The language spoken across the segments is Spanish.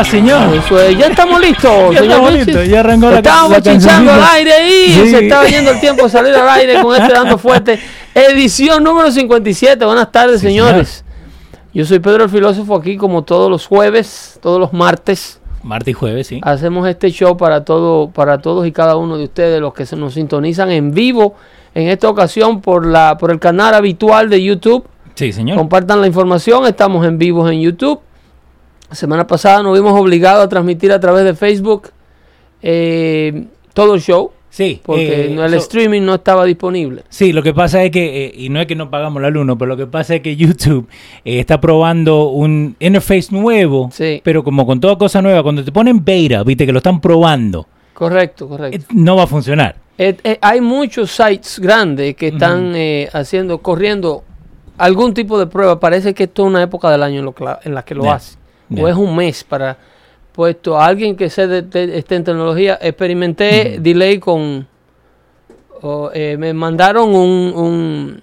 ¿Cómo le va, señor? Eso ya estamos listos. Ya señor listos, ya arrancó la, Estábamos la chichando al aire Sí. se estaba yendo el tiempo de salir al aire con este dando fuerte. Edición número 57. Buenas tardes, Sí, señores. Yo soy Pedro el Filósofo aquí como todos los jueves, todos los martes. Martes y jueves, sí. Hacemos este show para todo, para todos y cada uno de ustedes, los que se nos sintonizan en vivo en esta ocasión por la, por el canal habitual de YouTube. Sí, señor. Compartan la información, estamos en vivo en YouTube. La semana pasada nos vimos obligados a transmitir a través de Facebook eh, todo el show, Sí, porque eh, el so- streaming no estaba disponible. Sí, lo que pasa es que, eh, y no es que no pagamos la luna, pero lo que pasa es que YouTube eh, está probando un interface nuevo, Sí. pero como con toda cosa nueva, cuando te ponen beta, viste que lo están probando, Correcto, correcto. no va a funcionar. Hay muchos sites grandes que están eh, haciendo, corriendo algún tipo de prueba. Parece que esto es una época del año en, lo en la que lo Ya, hace. O es un mes para puesto a alguien que se de, de- esté en tecnología. Experimenté delay con... o, eh, me mandaron un, un-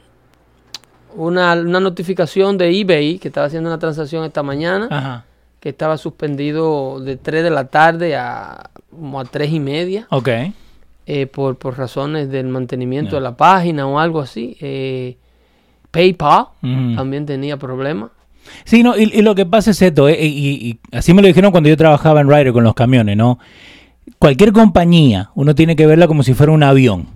una, una notificación de eBay que estaba haciendo una transacción esta mañana Ajá. que estaba suspendido de 3 de la tarde a como a 3 y media Ok. eh, por, por razones del mantenimiento de la página o algo así. Eh, PayPal también tenía problemas. Sí, no, y, y lo que pasa es esto, eh, y, y así me lo dijeron cuando yo trabajaba en Ryder con los camiones, ¿no? Cualquier compañía, uno tiene que verla como si fuera un avión,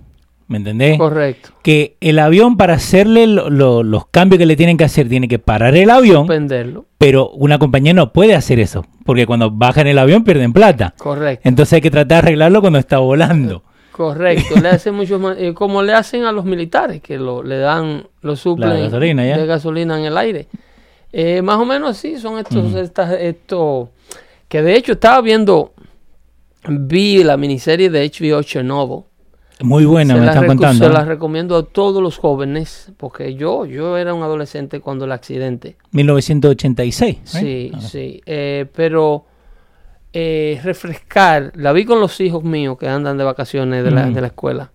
¿me entendés? Correcto. que el avión para hacerle lo- lo- los cambios que le tienen que hacer tiene que parar el avión, Suspenderlo. pero una compañía no puede hacer eso, porque cuando bajan el avión pierden plata. Correcto. Entonces hay que tratar de arreglarlo cuando está volando. Correcto. le hacen mucho más, eh, como le hacen a los militares, que lo, le dan, lo suplen gasolina, ya. de gasolina en el aire. Eh, más o menos así son estos, estas, esto, que de hecho estaba viendo, vi la miniserie de HBO Chernobyl. Muy buena, se me están contando. Se ¿eh? la recomiendo a todos los jóvenes, porque yo, yo era un adolescente cuando el accidente. 1986. right? Sí, Ah. sí. eh, pero eh, refrescar, la vi con los hijos míos que andan de vacaciones de la, de la escuela,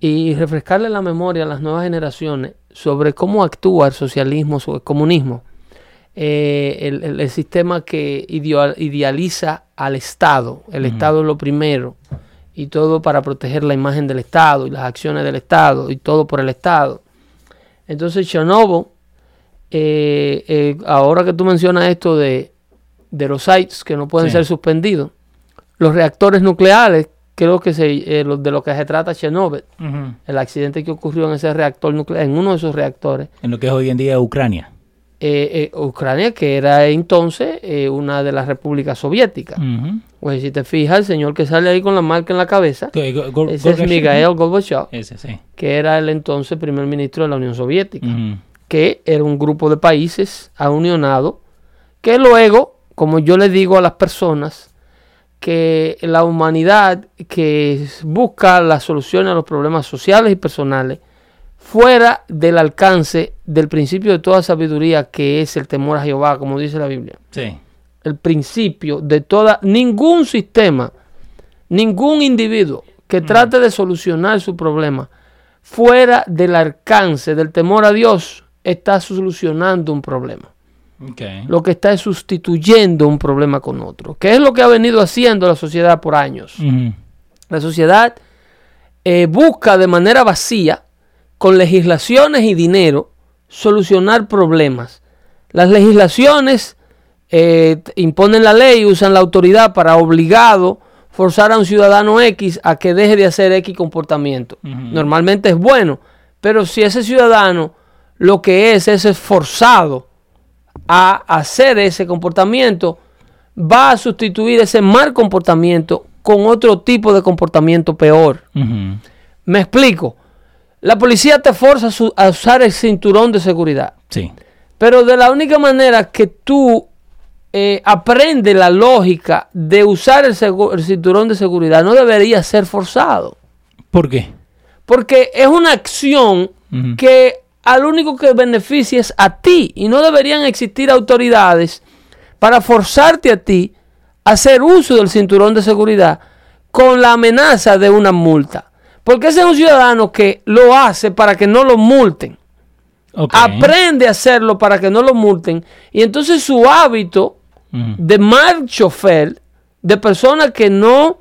y refrescarle la memoria a las nuevas generaciones sobre cómo actúa el socialismo, sobre el comunismo, eh, el, el- el sistema que idealiza al Estado. El Estado es lo primero y todo para proteger la imagen del Estado y las acciones del Estado y todo por el Estado. Entonces Chernobyl, eh, eh, ahora que tú mencionas esto de, de los sites que no pueden Sí. ser suspendidos, los reactores nucleares, creo que se, eh, lo- de lo que se trata Chernobyl, el accidente que ocurrió en ese reactor nuclear, en uno de esos reactores, En lo que es hoy en día Ucrania. Eh, eh, Ucrania, que era entonces eh, una de las repúblicas soviéticas. Ujú. Pues si te fijas, el señor que sale ahí con la marca en la cabeza, ese es Mikhail. Gorbachev, Ese, sí. que era el entonces primer ministro de la Unión Soviética. Que era un grupo de países unionados, que luego, como yo le digo a las personas, que la humanidad que busca la solución a los problemas sociales y personales, fuera del alcance del principio de toda sabiduría que es el temor a Jehová, como dice la Biblia. Sí. El principio de toda, ningún sistema, ningún individuo que trate de solucionar su problema fuera del alcance del temor a Dios, está solucionando un problema. Okay. Lo que está es sustituyendo un problema con otro, que es lo que ha venido haciendo la sociedad por años. La sociedad eh, busca de manera vacía, con legislaciones y dinero, solucionar problemas. Las legislaciones eh, imponen la ley, usan la autoridad para obligado forzar a un ciudadano X a que deje de hacer X comportamiento. Normalmente es bueno, pero si ese ciudadano lo que es es esforzado a hacer ese comportamiento, va a sustituir ese mal comportamiento con otro tipo de comportamiento peor. Me explico. La policía te forza a usar el cinturón de seguridad. Sí. Pero de la única manera que tú eh, aprendes la lógica de usar el, cinturón de seguridad, no debería ser forzado. ¿Por qué? Porque es una acción que al único que beneficia es a ti. Y no deberían existir autoridades para forzarte a ti a hacer uso del cinturón de seguridad con la amenaza de una multa. Porque ese es un ciudadano que lo hace para que no lo multen. Aprende a hacerlo para que no lo multen. Y entonces su hábito de mal chofer, de persona que no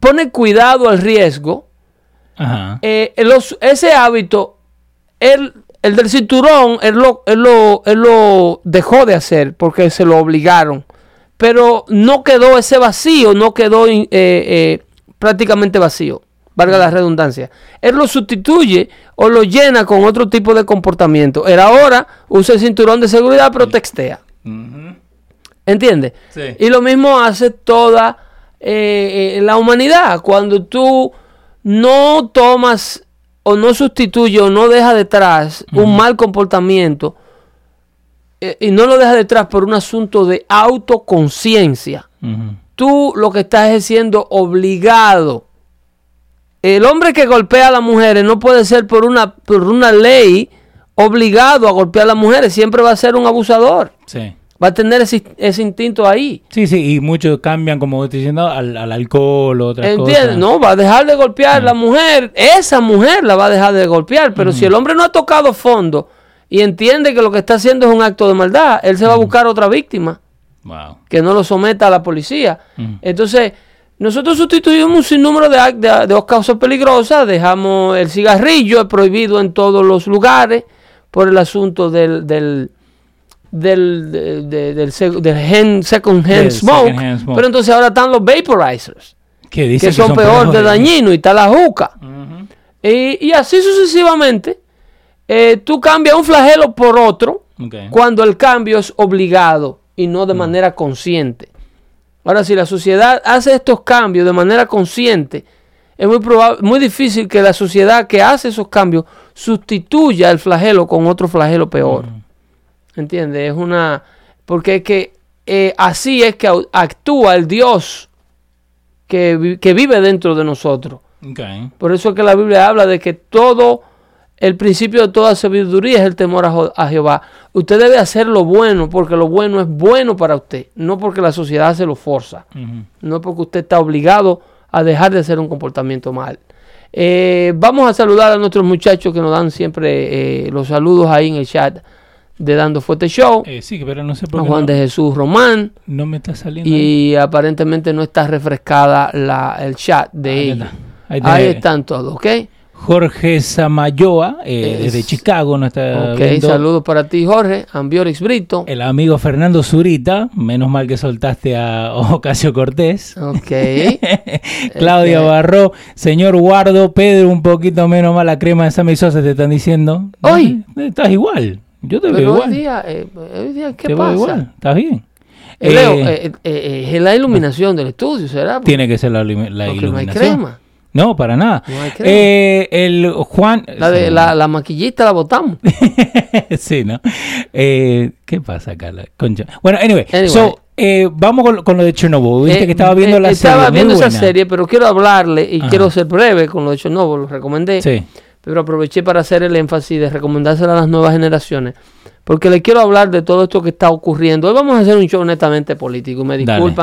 pone cuidado al riesgo, eh, los- ese hábito, él, el del cinturón, él lo, él lo- él lo dejó de hacer porque se lo obligaron. Pero no quedó ese vacío, no quedó eh, eh, prácticamente vacío, valga la redundancia. Él lo sustituye o lo llena con otro tipo de comportamiento. Él ahora usa el cinturón de seguridad, pero textea. Ujú. ¿Entiendes? Sí. Y lo mismo hace toda eh, eh, la humanidad. Cuando tú no tomas o no sustituyes o no dejas detrás un mal comportamiento eh, y no lo dejas detrás por un asunto de autoconciencia, tú lo que estás es siendo obligado. El hombre que golpea a las mujeres no puede ser por una, por una ley obligado a golpear a las mujeres, siempre va a ser un abusador. Sí. Va a tener ese, ese instinto ahí. Sí, sí, y muchos cambian, como estoy diciendo, al, al alcohol o otras ¿Entiendes? cosas. No, va a dejar de golpear la mujer. Esa mujer la va a dejar de golpear. Pero si el hombre no ha tocado fondo y entiende que lo que está haciendo es un acto de maldad, él se va a buscar otra víctima Wow. que no lo someta a la policía. Entonces, nosotros sustituimos un sinnúmero de, de, de causas peligrosas. Dejamos el cigarrillo, prohibido en todos los lugares por el asunto del... del del, de- de- del, del hand- second hand smoke, second hand smoke. pero entonces ahora están los vaporizers Que, dicen que son, peor de dañino y está la juca. Y, y así sucesivamente, eh, tú cambias un flagelo por otro cuando el cambio es obligado y no de manera consciente. Ahora, si la sociedad hace estos cambios de manera consciente, es muy, probable, muy difícil que la sociedad que hace esos cambios sustituya el flagelo con otro flagelo peor. ¿Entiendes? Es una... Porque es que eh, así es que actúa el Dios que, que vive dentro de nosotros. Por eso es que la Biblia habla de que todo, el principio de toda sabiduría es el temor a, Jehová. Usted debe hacer lo bueno porque lo bueno es bueno para usted, no porque la sociedad se lo forza, Ujú. no porque usted está obligado a dejar de hacer un comportamiento mal. Eh, vamos a saludar a nuestros muchachos que nos dan siempre eh, los saludos ahí en el chat de Dando Fuerte Show. Eh, sí, pero no sé por qué Juan no, de Jesús Román. no me está saliendo. ahí. Y aparentemente no está refrescada la, el chat de Ahí está. Ahí Ahí tenés. están todos, ¿ok? Jorge Samayoa, eh, Es- desde Chicago, nos está Ok, viendo. saludos para ti, Jorge. Ambiorix Brito. El amigo Fernando Zurita, menos mal que soltaste a Ocasio Cortés. Ok. Claudia Ok. Barró, señor Guardo, Pedro, un poquito menos mal la crema de Sammy Sosa te están diciendo. Hoy. Eh, Estás igual. Yo te veo Pero hoy igual. día, eh, hoy día, ¿qué te veo pasa? igual. Estás bien. Eh, Leo, Eh, eh, es la iluminación del estudio, ¿será? tiene que ser la, la Porque no hay iluminación. crema. No, para nada. No. Eh, el Juan. La, de, la, la maquillista la botamos. sí, ¿no? Eh, ¿Qué pasa, Carla? Concha. Bueno, anyway. Anyway. So, eh, vamos con, con lo de Chernobyl. Viste Eh, que estaba viendo eh, la serie. Estaba viendo esa serie, pero quiero hablarle y Ajá. quiero ser breve con lo de Chernobyl, lo recomendé. Sí. Pero aproveché para hacer el énfasis de recomendárselo a las nuevas generaciones. Porque le quiero hablar de todo esto que está ocurriendo. Hoy vamos a hacer un show netamente político. Me Dale.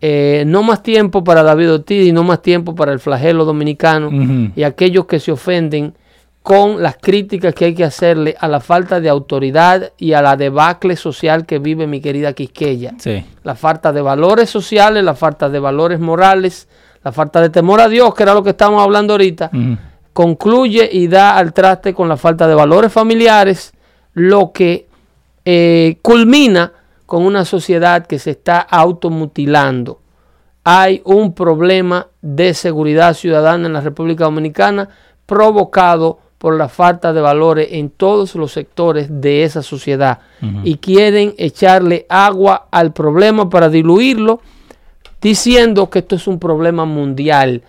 Eh, no más tiempo para David Ortiz y no más tiempo para el flagelo dominicano y aquellos que se ofenden con las críticas que hay que hacerle a la falta de autoridad y a la debacle social que vive mi querida Quisqueya. Sí. La falta de valores sociales, la falta de valores morales, la falta de temor a Dios, que era lo que estamos hablando ahorita, concluye y da al traste con la falta de valores familiares, lo que eh, culmina con una sociedad que se está automutilando. Hay un problema de seguridad ciudadana en la República Dominicana provocado por la falta de valores en todos los sectores de esa sociedad y quieren echarle agua al problema para diluirlo diciendo que esto es un problema mundial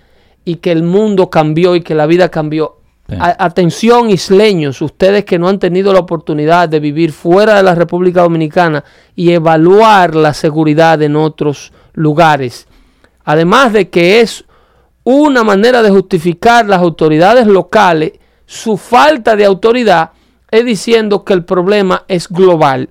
y que el mundo cambió y que la vida cambió. Sí. Atención isleños, ustedes que no han tenido la oportunidad de vivir fuera de la República Dominicana y evaluar la seguridad en otros lugares. Además de que es una manera de justificar las autoridades locales su falta de autoridad es diciendo que el problema es global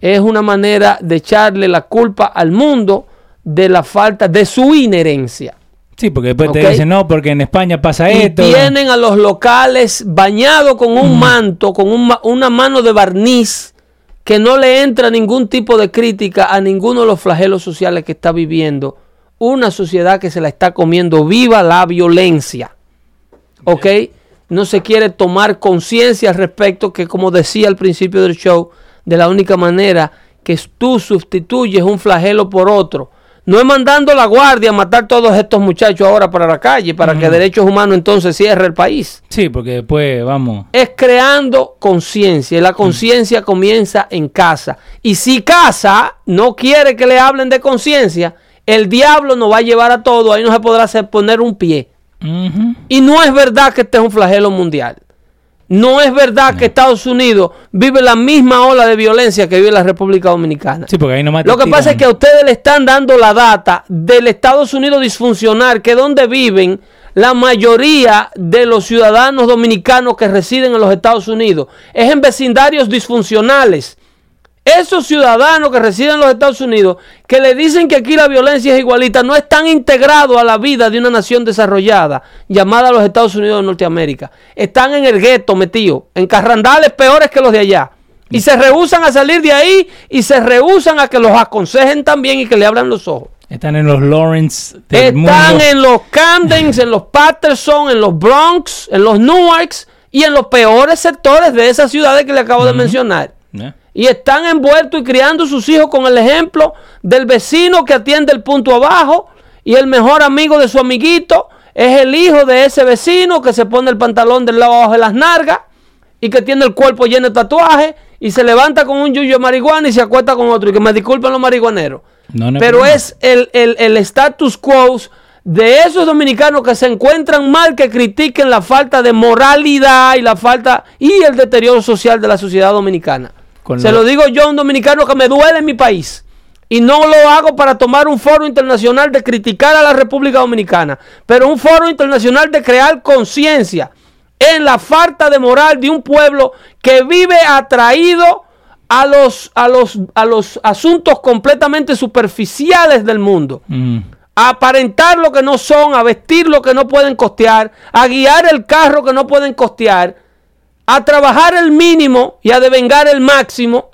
es una manera de echarle la culpa al mundo de la falta de su inherencia. Sí, porque después te dicen, no, porque en España pasa Y esto. tienen a los locales bañados con un manto, con un una mano de barniz, que no le entra ningún tipo de crítica a ninguno de los flagelos sociales que está viviendo una sociedad que se la está comiendo viva la violencia. ¿Ok? No se quiere tomar conciencia al respecto que, como decía al principio del show, de la única manera que tú sustituyes un flagelo por otro. No es mandando la guardia a matar todos estos muchachos ahora para la calle, para que derechos humanos entonces cierre el país. Sí, porque después, vamos. Es creando conciencia y la conciencia comienza en casa. Y si casa no quiere que le hablen de conciencia, el diablo nos va a llevar a todo, ahí no se podrá hacer poner un pie. Y no es verdad que este es un flagelo mundial. No es verdad que Estados Unidos vive la misma ola de violencia que vive la República Dominicana. Sí, porque ahí te Lo que tiran. pasa es que a ustedes le están dando la data del Estados Unidos disfuncional, que es donde viven la mayoría de los ciudadanos dominicanos que residen en los Estados Unidos. Es en vecindarios disfuncionales. Esos ciudadanos que residen en los Estados Unidos, que le dicen que aquí la violencia es igualita, no están integrados a la vida de una nación desarrollada llamada los Estados Unidos de Norteamérica. Están en el gueto metidos, en carrandales peores que los de allá. Y se rehusan a salir de ahí y se rehusan a que los aconsejen también y que le abran los ojos. Están en los Lawrence del Están mundo. en los Camdens, en los Patterson, en los Bronx, en los Newarks y en los peores sectores de esas ciudades que le acabo de mencionar. ¿Eh? Y están envueltos y criando sus hijos con el ejemplo del vecino que atiende el punto abajo y el mejor amigo de su amiguito es el hijo de ese vecino que se pone el pantalón del lado abajo de las nargas y que tiene el cuerpo lleno de tatuajes y se levanta con un yuyo de marihuana y se acuesta con otro. Y que me disculpen los marihuaneros. No, Pero problema. es el, el, el status quo de esos dominicanos que se encuentran mal, que critiquen la falta de moralidad y la falta y el deterioro social de la sociedad dominicana. Con se lo- lo digo yo, un dominicano que me duele en mi país. Y no lo hago para tomar un foro internacional de criticar a la República Dominicana, pero un foro internacional de crear conciencia en la falta de moral de un pueblo que vive atraído a los, a los, a los asuntos completamente superficiales del mundo. Mm. A aparentar lo que no son, a vestir lo que no pueden costear, a guiar el carro que no pueden costear, a trabajar el mínimo y a devengar el máximo.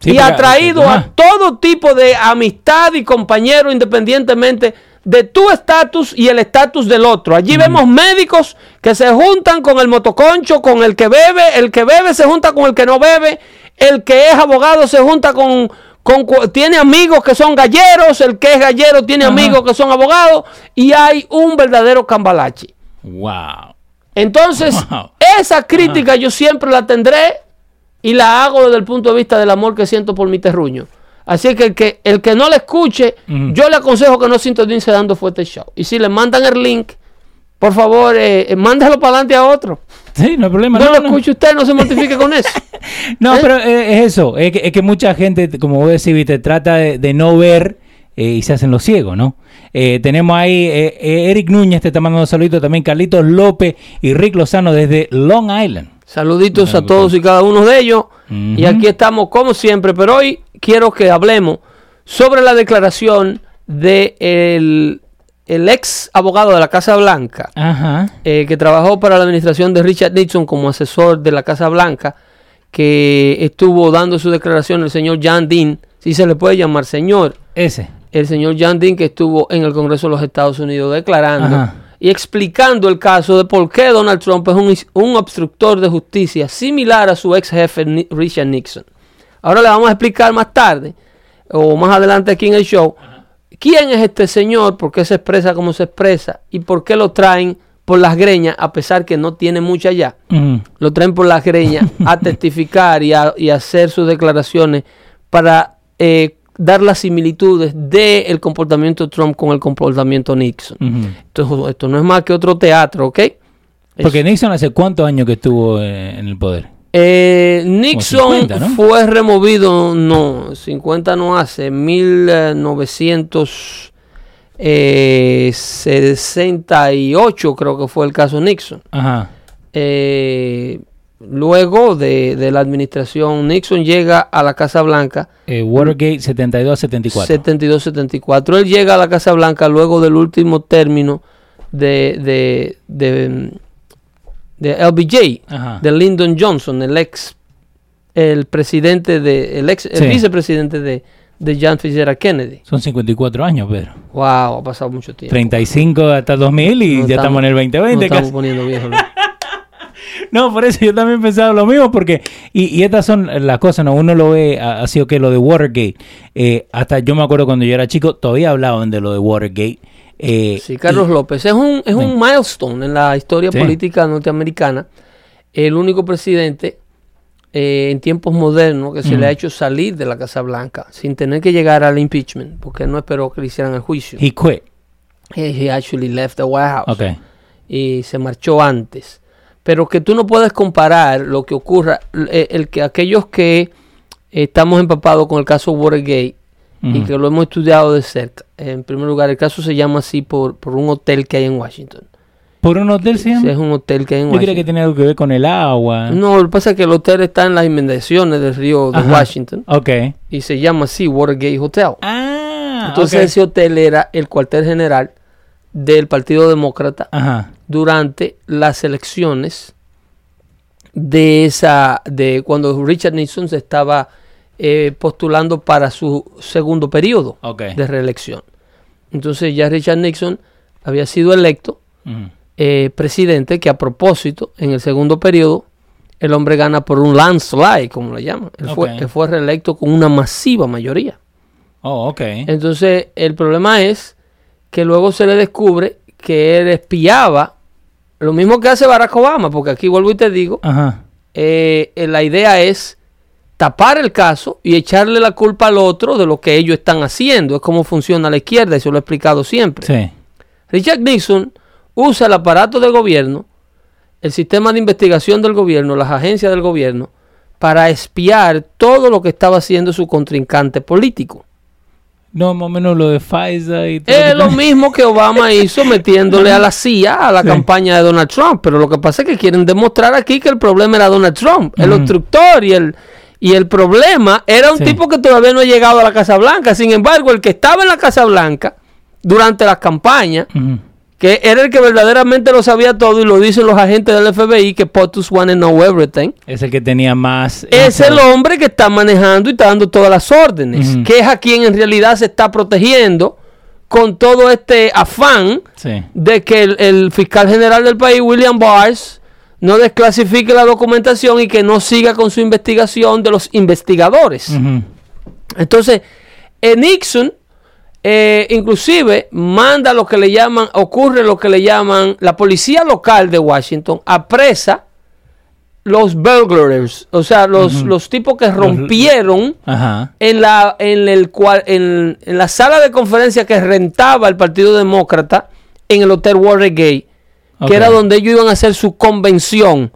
Sí, y porque- atraído a todo tipo de amistad y compañero independientemente de tu estatus y el estatus del otro. Allí vemos médicos que se juntan con el motoconcho, con el que bebe, el que bebe se junta con el que no bebe, el que es abogado se junta con, con tiene amigos que son galleros, el que es gallero tiene Ajá. amigos que son abogados y hay un verdadero cambalache. Wow. Entonces, Wow. esa crítica yo siempre la tendré y la hago desde el punto de vista del amor que siento por mi terruño. Así que el que, el que no le escuche, yo le aconsejo que no sintonice dando fuerte show. Y si le mandan el link, por favor, eh, eh, mándalo para adelante a otro. Sí, no hay problema. No, No, lo no. escuche usted, no se mortifique con eso. No, ¿Eh? pero eh, es eso. Es que, es que mucha gente, como vos decís, viste, trata de, de no ver y se hacen los ciegos, ¿no? Eh, tenemos ahí eh, eh, Eric Núñez, te está mandando un saludito también, Carlitos López y Rick Lozano desde Long Island. Saluditos a todos y cada uno de ellos. Y aquí estamos como siempre, pero hoy quiero que hablemos sobre la declaración de el, el ex abogado de la Casa Blanca, Ajá. eh, que trabajó para la administración de Richard Nixon como asesor de la Casa Blanca, que estuvo dando su declaración el señor John Dean, si se le puede llamar señor, Ese. El señor John Dean que estuvo en el Congreso de los Estados Unidos declarando Ajá. y explicando el caso de por qué Donald Trump es un, un obstructor de justicia similar a su ex jefe Richard Nixon. Ahora le vamos a explicar más tarde o más adelante aquí en el show quién es este señor, por qué se expresa como se expresa y por qué lo traen por las greñas a pesar que no tiene mucha ya lo traen por las greñas a testificar y a, y a hacer sus declaraciones para eh, dar las similitudes del comportamiento de Trump con el comportamiento Nixon. Entonces, esto no es más que otro teatro, ¿ok? Porque Nixon hace cuántos años que estuvo eh, en el poder. eh, Nixon 50, ¿no? fue removido, no, 50 no hace, 1968 creo que fue el caso Nixon. Ajá. Eh, luego de, de la administración Nixon llega a la Casa Blanca Eh, Watergate 72-74. 72-74. Él llega a la Casa Blanca luego del último término de, de, de, de LBJ, Ajá. de Lyndon Johnson, el ex el presidente de el ex el Sí. vicepresidente de, de John Fitzgerald Kennedy. Son 54 años, Pedro. Wow, ha pasado mucho tiempo. 35 hasta 2000 y Nos ya estamos en el 2020 nos estamos casi. poniendo viejos. ¿No? Por eso yo también pensaba lo mismo, porque, y, y estas son las cosas, ¿no? Uno lo ve así, o que lo de Watergate, eh, hasta yo me acuerdo cuando yo era chico, todavía hablaban de lo de Watergate. eh, Sí, Carlos y- López es un, es un milestone en la historia Sí. política norteamericana. El único presidente eh, en tiempos modernos que se le ha hecho salir de la Casa Blanca sin tener que llegar al impeachment, porque no esperó que le hicieran el juicio. He quit. He, he actually left the White House Ok. y se marchó antes. Pero que tú no puedes comparar lo que ocurra, el, el que aquellos que estamos empapados con el caso Watergate y que lo hemos estudiado de cerca. En primer lugar, el caso se llama así por, por un hotel que hay en Washington. ¿Por un hotel se Sí, llama? es un hotel que hay en Yo creía que Washington. tenía algo que ver con el agua. No, lo que pasa es que el hotel está en las inmediaciones del río de Ajá. Washington Ok. y se llama así Watergate Hotel. Ah, Entonces ese hotel era el cuartel general del Partido Demócrata Ajá. durante las elecciones de esa de cuando Richard Nixon se estaba eh, postulando para su segundo periodo de reelección. Entonces ya Richard Nixon había sido electo eh, presidente que a propósito en el segundo periodo el hombre gana por un landslide como le llaman. Él, fue, él fue reelecto con una masiva mayoría. Oh, ok. Entonces, el problema es que luego se le descubre que él espiaba lo mismo que hace Barack Obama, porque aquí vuelvo y te digo, Ajá. eh, eh, la idea es tapar el caso y echarle la culpa al otro de lo que ellos están haciendo. Es como funciona la izquierda, eso lo he explicado siempre. Sí. Richard Nixon usa el aparato del gobierno, el sistema de investigación del gobierno, las agencias del gobierno, para espiar todo lo que estaba haciendo su contrincante político. No, más o menos lo de Pfizer y todo. Es que lo mismo que Obama hizo metiéndole a la CIA a la Sí. campaña de Donald Trump. Pero lo que pasa es que quieren demostrar aquí que el problema era Donald Trump, el obstructor y el, y el problema era un Sí. tipo que todavía no ha llegado a la Casa Blanca. Sin embargo, el que estaba en la Casa Blanca durante las campañas, Ujú. Que era el que verdaderamente lo sabía todo y lo dicen los agentes del FBI, que POTUS to know everything. Es el que tenía más. Es el hombre que está manejando y está dando todas las órdenes, que es a quien en realidad se está protegiendo con todo este afán Sí. de que el, el fiscal general del país, William Barr, no desclasifique la documentación y que no siga con su investigación de los investigadores. Entonces, eh, Nixon eh, inclusive manda lo que le llaman, ocurre lo que le llaman, la policía local de Washington apresa los burglars, o sea, los, los tipos que rompieron en la, en, el cual, en, en la sala de conferencia que rentaba el Partido Demócrata en el Hotel Watergate, Ok. que era donde ellos iban a hacer su convención.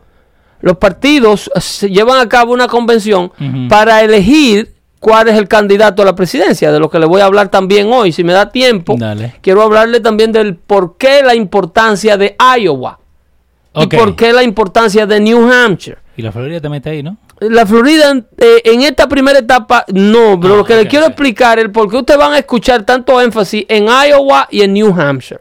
Los partidos se llevan a cabo una convención para elegir cuál es el candidato a la presidencia, de lo que le voy a hablar también hoy, si me da tiempo. Dale. Quiero hablarle también del por qué la importancia de Iowa y por qué la importancia de New Hampshire. Y la Florida también está ahí, ¿no? La Florida eh, en esta primera etapa no, pero Ah, lo que ok, le quiero explicar es por qué ustedes van a escuchar tanto énfasis en Iowa y en New Hampshire,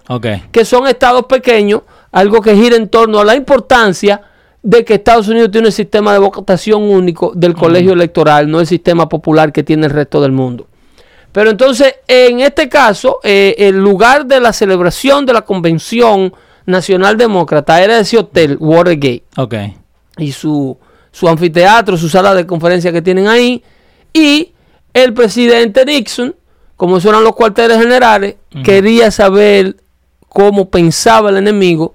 que son estados pequeños, algo que gira en torno a la importancia de que Estados Unidos tiene un sistema de votación único del colegio electoral, no el sistema popular que tiene el resto del mundo. Pero entonces, en este caso, eh, el lugar de la celebración de la Convención Nacional Demócrata era ese hotel, Watergate Ok. y su, su anfiteatro, su sala de conferencia que tienen ahí. Y el presidente Nixon, como eran los cuarteles generales, quería saber cómo pensaba el enemigo.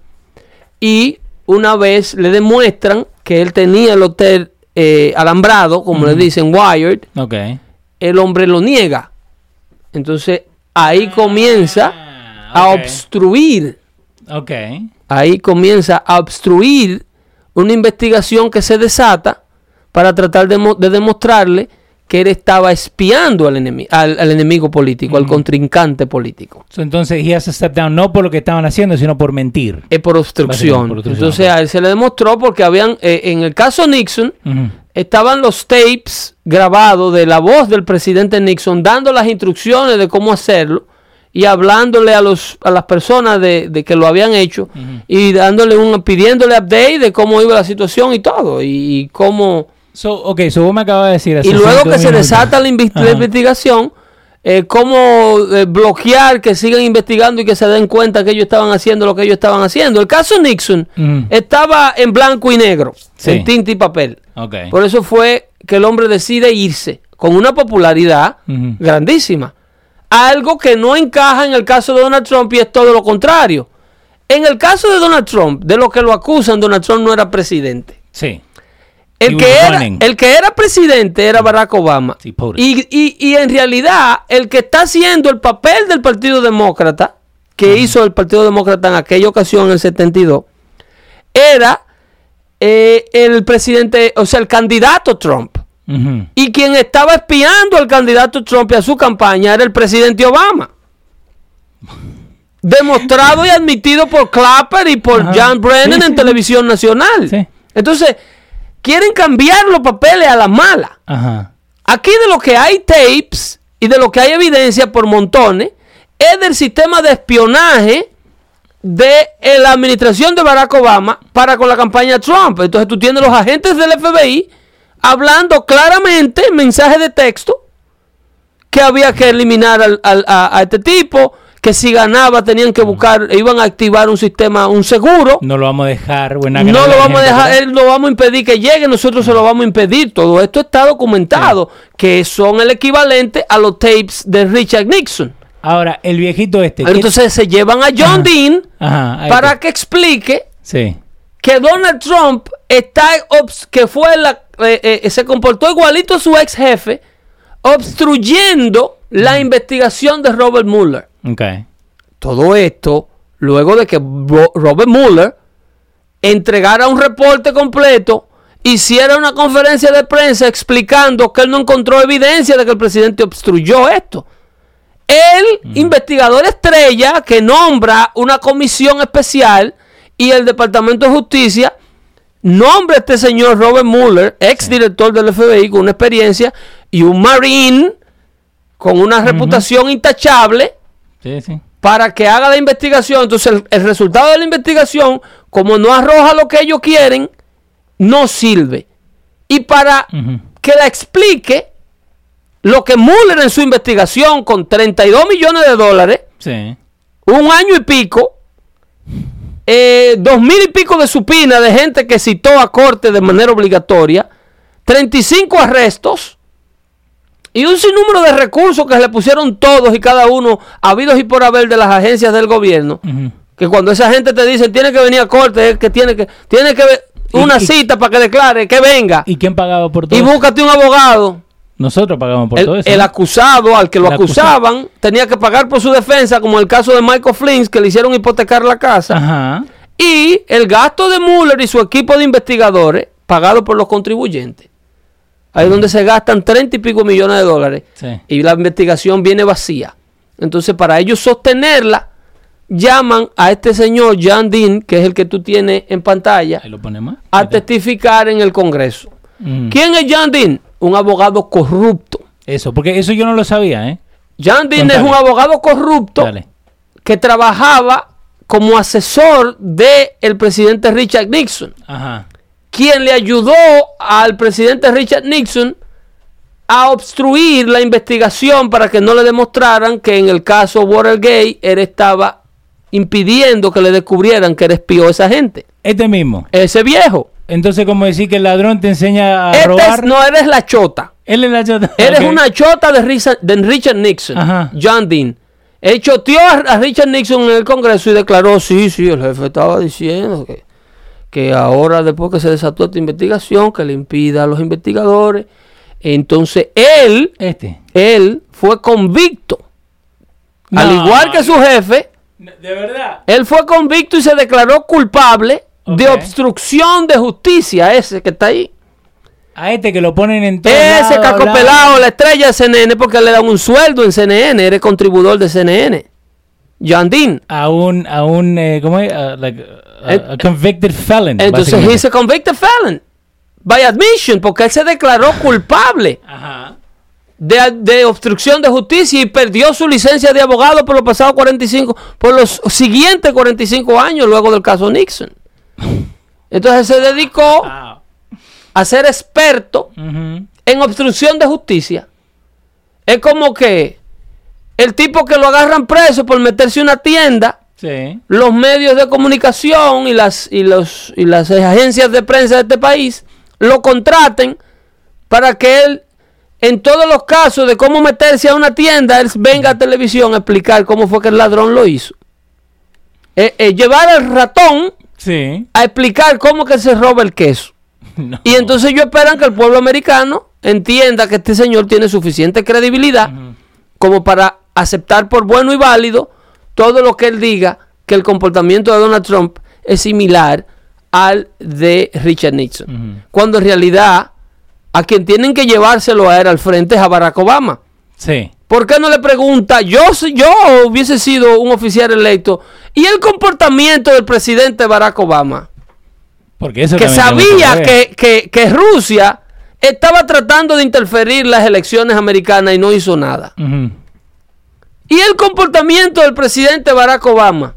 Y una vez le demuestran que él tenía el hotel eh, alambrado, como le dicen, wired, el hombre lo niega. Entonces ahí comienza a Ah, obstruir. Ahí comienza a obstruir una investigación que se desata para tratar de demostrarle que él estaba espiando al, enemi- al, al enemigo político, al contrincante político. So, entonces, he has to step down no por lo que estaban haciendo, sino por mentir. Es por obstrucción. Por obstrucción, Entonces ok. a él se le demostró porque habían, eh, en el caso Nixon, estaban los tapes grabados de la voz del presidente Nixon dando las instrucciones de cómo hacerlo y hablándole a los a las personas de, de que lo habían hecho y dándole un pidiéndole update de cómo iba la situación y todo y, y cómo So, ok, so vos me acabas de decir. y luego que se minutos. desata la, la investigación eh, cómo eh, bloquear que sigan investigando y que se den cuenta que ellos estaban haciendo lo que ellos estaban haciendo el caso Nixon estaba en blanco y negro Sí. en tinta y papel por eso fue que el hombre decide irse con una popularidad grandísima. Algo que no encaja en el caso de Donald Trump y es todo lo contrario. En el caso de Donald Trump, de lo que lo acusan, Donald Trump no era presidente. Sí. El que, era, el que era presidente era Barack Obama. Y, y- y en realidad, el que está haciendo el papel del Partido Demócrata, que hizo el Partido Demócrata en aquella ocasión, en el 72, era eh, el presidente, o sea, el candidato Trump. Y quien estaba espiando al candidato Trump y a su campaña era el presidente Obama. Demostrado y admitido por Clapper y por. John Brennan Sí, en sí. televisión nacional. Sí. Entonces, quieren cambiar los papeles a la mala. Ajá. Aquí de lo que hay tapes y de lo que hay evidencia por montones es del sistema de espionaje de eh, la administración de Barack Obama para con la campaña Trump. Entonces tú tienes los agentes del FBI hablando claramente en mensajes de texto que había que eliminar al- al- a, a este tipo, que si ganaba tenían que buscar, iban a activar un sistema, un seguro. No lo vamos a dejar. buena No lo vamos a dejar, él no vamos a impedir que llegue, nosotros se lo vamos a impedir. Todo esto está documentado, que son el equivalente a los tapes de Richard Nixon. Ahora, el viejito este. ¿qué- Entonces se llevan a John Ajá. Dean Ajá. para que explique Sí. que Donald Trump está que fue la eh, eh, se comportó igualito a su ex jefe obstruyendo la investigación de Robert Mueller. Todo esto luego de que Ro- Robert Mueller entregara un reporte completo, hiciera una conferencia de prensa explicando que él no encontró evidencia de que el presidente obstruyó esto. El investigador estrella que nombra una comisión especial y el Departamento de Justicia nombra a este señor Robert Mueller, ex director del FBI con una experiencia y un marine con una reputación intachable Sí, sí. para que haga la investigación. Entonces, el, el resultado de la investigación, como no arroja lo que ellos quieren, no sirve. Y para que la explique, lo que Mueller en su investigación con 32 millones de dólares, Sí. un año y pico, eh, dos mil y pico de supina de gente que citó a corte de manera obligatoria, 35 arrestos y un sinnúmero de recursos que le pusieron todos y cada uno, habidos y por haber de las agencias del gobierno, que cuando esa gente te dice tiene que venir a corte, es que tiene que, tiene que Y- una y- cita para que declare, que venga ¿Y quién pagaba por todo y eso? búscate un abogado. Nosotros pagamos por El, todo eso. el acusado al que lo acusado. acusaban tenía que pagar por su defensa, como el caso de Michael Flynn, que le hicieron hipotecar la casa. Ajá. Y el gasto de Mueller y su equipo de investigadores, pagado por los contribuyentes. Ahí es donde se gastan 30 y pico millones de dólares. Sí. Y la investigación viene vacía. Entonces, para ellos sostenerla, llaman a este señor John Dean, que es el que tú tienes en pantalla, lo a testificar en el Congreso. Mm. ¿Quién es John Dean? Un abogado corrupto. Eso, porque eso yo no lo sabía, ¿eh? John Dean es un abogado corrupto Dale. que trabajaba como asesor del presidente Richard Nixon, Ajá. Quien le ayudó al presidente Richard Nixon a obstruir la investigación para que no le demostraran que en el caso Watergate él estaba impidiendo que le descubrieran que era espío esa gente. Este mismo. Ese viejo. Entonces, como decir que el ladrón te enseña a Este es- robar. no eres la chota. Él es la chota. Eres Ok. una chota de Richard, de Richard Nixon, Ajá. John Dean. Él choteó a Richard Nixon en el Congreso y declaró, sí, sí, el jefe estaba diciendo que, que ahora después que se desató esta investigación, que le impida a los investigadores. Entonces él, Este. él fue convicto. Al igual que su jefe, De verdad. él fue convicto y se declaró culpable de obstrucción de justicia, ese que está ahí. A este que lo ponen en todo. Ese caco pelado, la estrella de CNN, porque le dan un sueldo en CNN, eres contribuidor de CNN. John Dean. A un, a un, eh, ¿cómo es? A, like, a- a convicted felon. Entonces, he's a convicted felon. By admission, porque él se declaró culpable Ajá. de, de obstrucción de justicia y perdió su licencia de abogado por los pasados 45, por los siguientes 45 años luego del caso Nixon. Entonces se dedicó a ser experto en obstrucción de justicia. Es como que el tipo que lo agarran preso por meterse en una tienda, Sí. los medios de comunicación y las, y los, y las agencias de prensa de este país lo contraten para que él, en todos los casos de cómo meterse a una tienda, él venga a televisión a explicar cómo fue que el ladrón lo hizo. Eh, eh, llevar al ratón Sí. a explicar cómo que se roba el queso. No. Y entonces ellos esperan que el pueblo americano entienda que este señor tiene suficiente credibilidad como para aceptar por bueno y válido todo lo que él diga que el comportamiento de Donald Trump es similar al de Richard Nixon. Cuando en realidad a quien tienen que llevárselo a él al frente es a Barack Obama. Sí. ¿Por qué no le pregunta, yo, si- yo hubiese sido un oficial electo, y el comportamiento del presidente Barack Obama? Porque eso que sabía que, que- que Rusia estaba tratando de interferir en las elecciones americanas y no hizo nada. Y el comportamiento del presidente Barack Obama,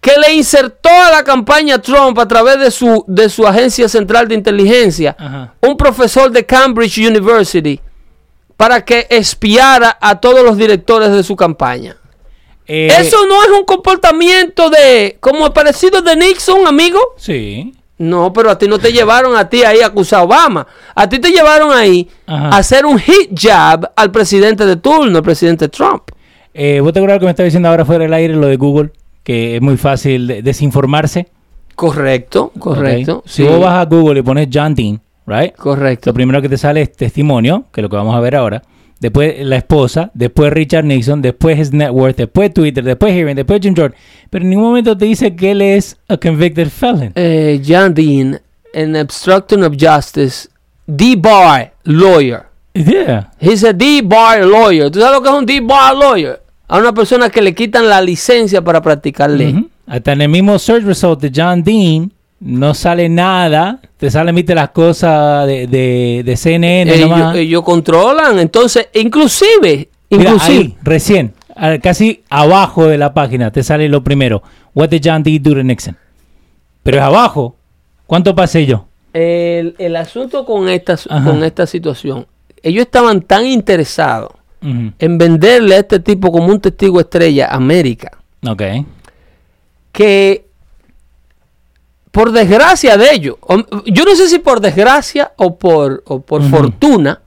que le insertó a la campaña Trump a través de su, de su agencia central de inteligencia, Ajá. un profesor de Cambridge University, para que espiara a todos los directores de su campaña. Eh, Eso no es un comportamiento de, como parecido de Nixon, amigo. Sí. No, pero a ti no te llevaron a ti ahí a acusar a Obama. A ti te llevaron ahí Ajá. a hacer un hit jab al presidente de turno, el presidente Trump. Eh, ¿Vos te acuerdas que me estaba diciendo ahora fuera del aire lo de Google? Que es muy fácil de- desinformarse. Correcto, correcto. Si vos vas a Google y pones John Dean, right? Correcto. Lo primero que te sale es testimonio, que es lo que vamos a ver ahora. Después la esposa, después Richard Nixon, después his net worth, después Twitter, después Hearing, después Jim Jordan. Pero en ningún momento te dice que él es a convicted felon. Eh, John Dean, an obstruction of justice, D-bar lawyer. Yeah. He's a D-bar lawyer. ¿Tú sabes lo que es un D-bar lawyer? A una persona que le quitan la licencia para practicar ley. Ujú. Hasta en el mismo search result de John Dean no sale nada. Te salen, viste, las cosas de, de, de CNN ellos, nomás. ellos controlan. Entonces, inclusive, Mira, inclusive, ahí, recién, casi abajo de la página, te sale lo primero. What did John Dean do to Nixon? Pero es abajo. ¿Cuánto pasé yo? el, el asunto con esta, Ajá. con esta situación, ellos estaban tan interesados en venderle a este tipo como un testigo estrella a América, Ok. que por desgracia de ellos, yo no sé si por desgracia o por, o por fortuna,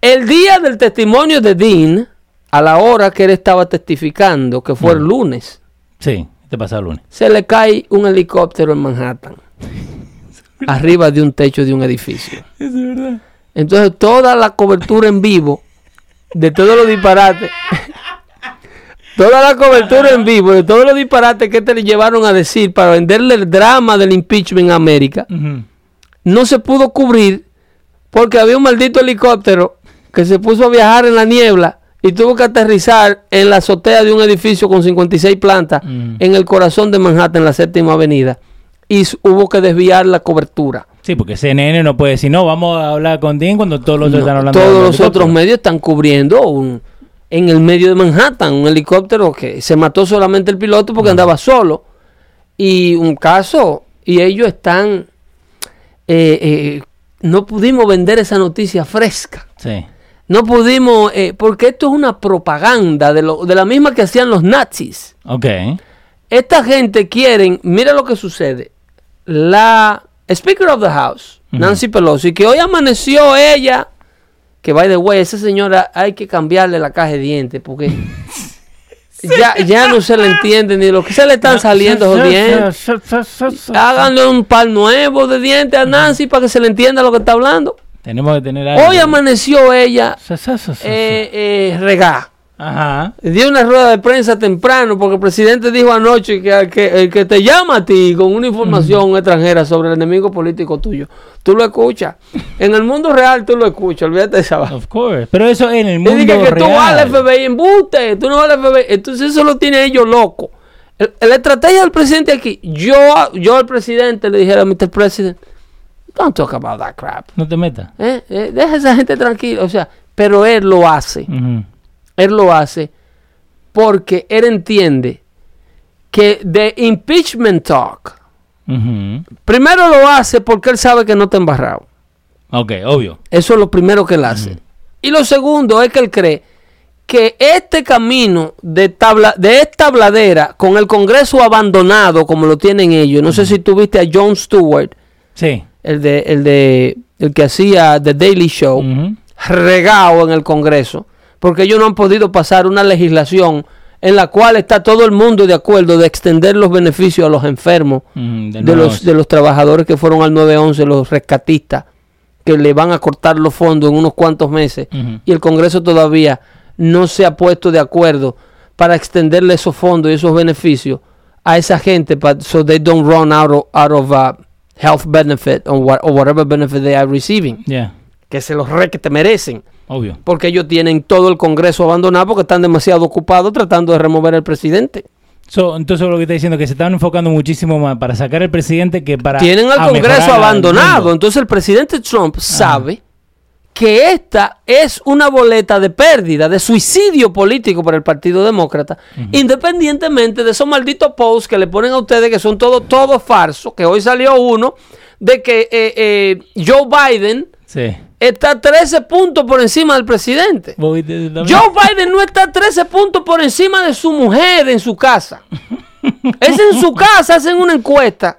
el día del testimonio de Dean, a la hora que él estaba testificando, que fue el lunes, Sí, te pasa el lunes. se le cae un helicóptero en Manhattan, arriba de un techo de un edificio. Es verdad. Entonces toda la cobertura en vivo de todos los disparates, toda la cobertura en vivo de todos los disparates que te le llevaron a decir para venderle el drama del impeachment a América, no se pudo cubrir porque había un maldito helicóptero que se puso a viajar en la niebla y tuvo que aterrizar en la azotea de un edificio con 56 plantas Mm. en el corazón de Manhattan, en la séptima avenida, y hubo que desviar la cobertura. Sí, porque CNN no puede decir, no, vamos a hablar con Dean cuando todos los otros No, están hablando todos los otros medios están cubriendo un, en el medio de Manhattan un helicóptero que se mató solamente el piloto porque andaba solo. Y un caso, y ellos están, eh, eh, no pudimos vender esa noticia fresca. Sí. No pudimos, eh, porque esto es una propaganda de, lo, de la misma que hacían los nazis. Ok. Esta gente quieren, mira lo que sucede. La Speaker of the House. Nancy Pelosi, que hoy amaneció ella, que by the way, esa señora hay que cambiarle la caja de dientes porque ya, ya no se le entiende ni lo que se le están saliendo esos dientes. Háganle un par nuevo de dientes a Nancy para que se le entienda lo que está hablando. Tenemos que tener algo. Hoy amaneció ella eh, eh, regá. Ajá. Dio una rueda de prensa temprano porque el presidente dijo anoche que, que el que te llama a ti con una información extranjera sobre el enemigo político tuyo, tú lo escuchas. En el mundo real tú lo escuchas, olvídate de esa. Of course. Pero eso en el Y mundo dije que tú vas al real. FBI, embuste, tú no vas al FBI. Entonces eso lo tiene ellos loco. El- La estrategia del presidente aquí, yo, yo al presidente le dijera, Mr. President, don't talk about that crap. No te metas. Eh, eh, deja a esa gente tranquila. O sea, pero él lo hace. Ujú. Él lo hace porque él entiende que de impeachment talk, primero lo hace porque él sabe que no está embarrado. Ok, obvio. Eso es lo primero que él hace. Y lo segundo es que él cree que este camino de, tabla, de esta tabladera con el Congreso abandonado como lo tienen ellos, no sé si tuviste a Jon Stewart, Sí. el de el de el que hacía The Daily Show, regado en el Congreso, porque ellos no han podido pasar una legislación en la cual está todo el mundo de acuerdo de extender los beneficios a los enfermos, de los, de los trabajadores que fueron al 911, los rescatistas, que le van a cortar los fondos en unos cuantos meses, y el Congreso todavía no se ha puesto de acuerdo para extenderle esos fondos y esos beneficios a esa gente, pa- so they don't run out of, out of uh, health benefit or, what- or whatever benefit they are receiving, que se los re que te merecen obvio. porque ellos tienen todo el Congreso abandonado porque están demasiado ocupados tratando de remover al presidente. So, entonces lo que está diciendo es que se están enfocando muchísimo más para sacar al presidente que para... tienen al Congreso al abandonado. Entonces el presidente Trump sabe que esta es una boleta de pérdida, de suicidio político para el Partido Demócrata, independientemente de esos malditos posts que le ponen a ustedes que son todo, todo falso, que hoy salió uno de que eh, eh, Joe Biden Sí. Está 13 puntos por encima del presidente. Joe Biden no está 13 puntos por encima de su mujer en su casa. Es en su casa, hacen una encuesta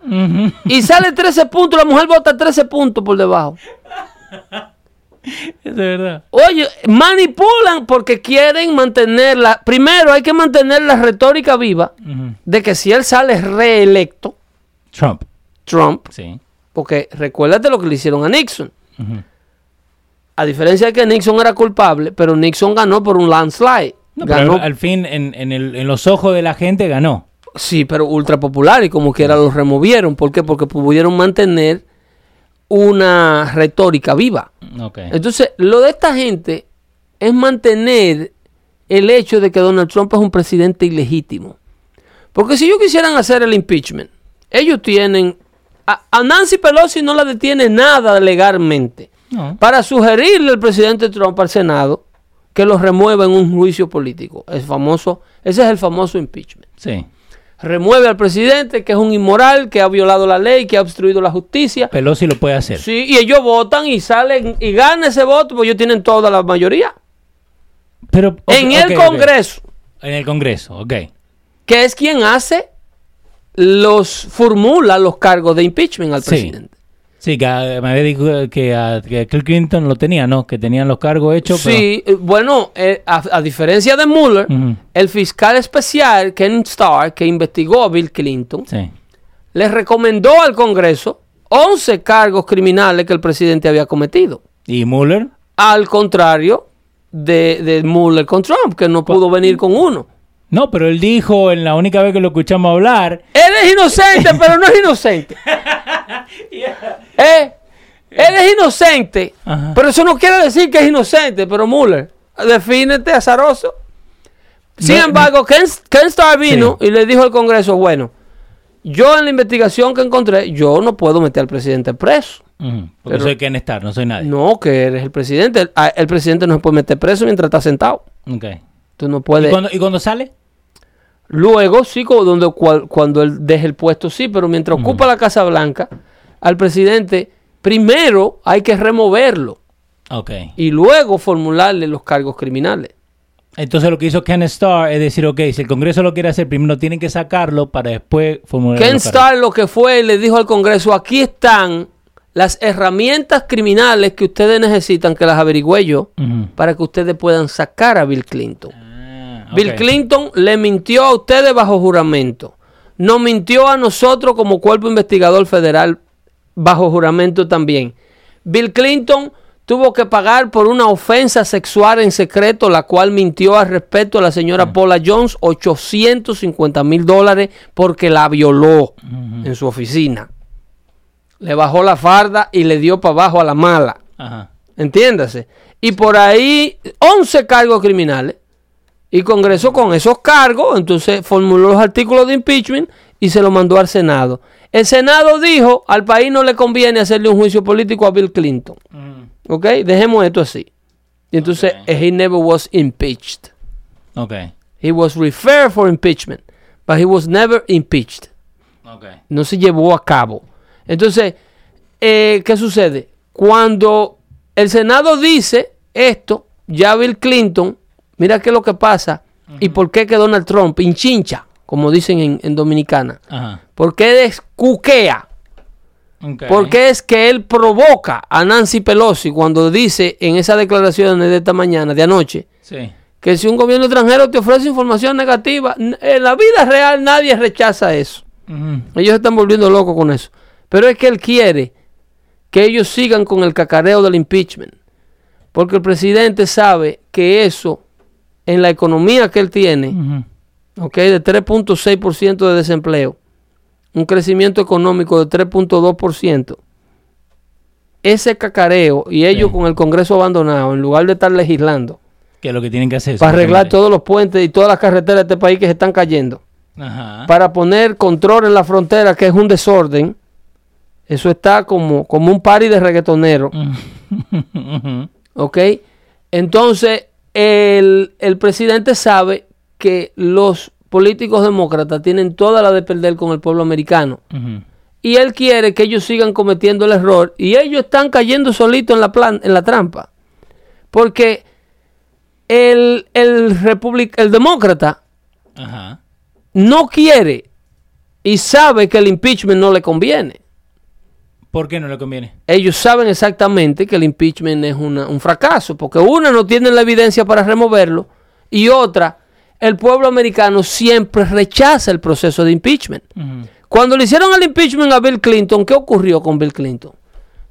y sale 13 puntos, la mujer vota 13 puntos por debajo. Es de verdad. Oye, manipulan porque quieren mantenerla. Primero hay que mantener la retórica viva de que si él sale reelecto, Trump. Trump, Sí. porque recuérdate lo que le hicieron a Nixon. Ujú. A diferencia de que Nixon era culpable, pero Nixon ganó por un landslide. No, pero ganó al, al fin, en, en el- en los ojos de la gente, ganó. Sí, pero ultra popular y como quiera los removieron. ¿Por qué? Porque pudieron mantener una retórica viva. Entonces, lo de esta gente es mantener el hecho de que Donald Trump es un presidente ilegítimo. Porque si ellos quisieran hacer el impeachment, ellos tienen... A, a Nancy Pelosi no la detiene nada legalmente No. para sugerirle al presidente Trump al Senado que lo remueva en un juicio político. Es famoso, ese es el famoso impeachment Sí. remueve al presidente, que es un inmoral, que ha violado la ley, que ha obstruido la justicia. Pelosi lo puede hacer. Sí, y ellos votan y salen y ganan ese voto, porque ellos tienen toda la mayoría. Pero, en el. Congreso, En el Congreso, ok. que es quien hace los, formula los cargos de impeachment al Sí. presidente. Sí, que ah, me había dicho que, a, que Bill Clinton lo tenía, ¿no? Que tenían los cargos hechos. Sí, eh, bueno, eh, a, a diferencia de Mueller, el fiscal especial Ken Starr, que investigó a Bill Clinton, sí. le recomendó al Congreso 11 cargos criminales que el presidente había cometido. ¿Y Mueller? Al contrario de, de Mueller con Trump, que no pudo venir con uno. No, pero él dijo en la única vez que lo escuchamos hablar. Él es inocente, pero no es inocente. ¿Eh? Él es inocente, Ajá. pero eso no quiere decir que es inocente. Pero Mueller, defínete azaroso. Sin No, embargo, Ken, Ken Starr vino Sí. y le dijo al Congreso, bueno, yo en la investigación que encontré, yo no puedo meter al presidente preso. Porque Pero- soy Ken Starr, no soy nadie. No, que eres el presidente. El, a- el presidente no se puede meter preso mientras está sentado. Ok. Tú no ¿Y, puedes. cuando, ¿Y cuando sale? Luego, sí, cual- cuando él deje el puesto, sí, pero mientras ocupa la Casa Blanca, al presidente primero hay que removerlo Ok. y luego formularle los cargos criminales. Entonces lo que hizo Ken Starr es decir, ok, si el Congreso lo quiere hacer, primero tienen que sacarlo para después formular Ken. Starr lo que fue y le dijo al Congreso, aquí están las herramientas criminales que ustedes necesitan, que las averigüé yo, para que ustedes puedan sacar a Bill Clinton. Bill. Clinton le mintió a ustedes bajo juramento. Nos mintió a nosotros como cuerpo investigador federal bajo juramento también. Bill Clinton tuvo que pagar por una ofensa sexual en secreto, la cual mintió al respecto a la señora Paula Jones 850 mil dólares porque la violó en su oficina. Le bajó la farda y le dio para abajo a la mala. Ajá. Entiéndase. Y por ahí 11 cargos criminales. Y Congreso con esos cargos, entonces formuló los artículos de impeachment y se lo mandó al Senado. El Senado dijo, al país no le conviene hacerle un juicio político a Bill Clinton. ¿Ok? Dejemos esto así. Y entonces, he never was impeached. Ok. He was referred for impeachment, but he was never impeached. Ok. No se llevó a cabo. Entonces, eh, ¿qué sucede? Cuando el Senado dice esto, ya Bill Clinton, mira qué es lo que pasa y por qué que Donald Trump hinchincha, como dicen en, en Dominicana. Ajá. ¿Por qué descuquea? Porque es que él provoca a Nancy Pelosi cuando dice en esas declaraciones de esta mañana, de anoche, Sí. que si un gobierno extranjero te ofrece información negativa, en la vida real nadie rechaza eso. Ujú. Ellos se están volviendo locos con eso. Pero es que él quiere que ellos sigan con el cacareo del impeachment. Porque el presidente sabe que eso, en la economía que él tiene, Ujú. ok, de 3.6% de desempleo, un crecimiento económico de 3.2%, ese cacareo y ellos Sí. con el Congreso abandonado, en lugar de estar legislando, Que es lo que tienen que hacer. para arreglar todos los puentes y todas las carreteras de este país que se están cayendo, Ajá. para poner control en la frontera, que es un desorden. Eso está como, como un party de reggaetonero. ¿ok? Entonces, el, el presidente sabe que los políticos demócratas tienen toda la de perder con el pueblo americano. Y él quiere que ellos sigan cometiendo el error y ellos están cayendo solitos en la, plan- en la trampa. Porque el, el, republic- el demócrata no quiere y sabe que el impeachment no le conviene. ¿Por qué no le conviene? Ellos saben exactamente que el impeachment es una- un fracaso, porque una no tiene la evidencia para removerlo y otra, el pueblo americano siempre rechaza el proceso de impeachment. Cuando le hicieron el impeachment a Bill Clinton, ¿qué ocurrió con Bill Clinton?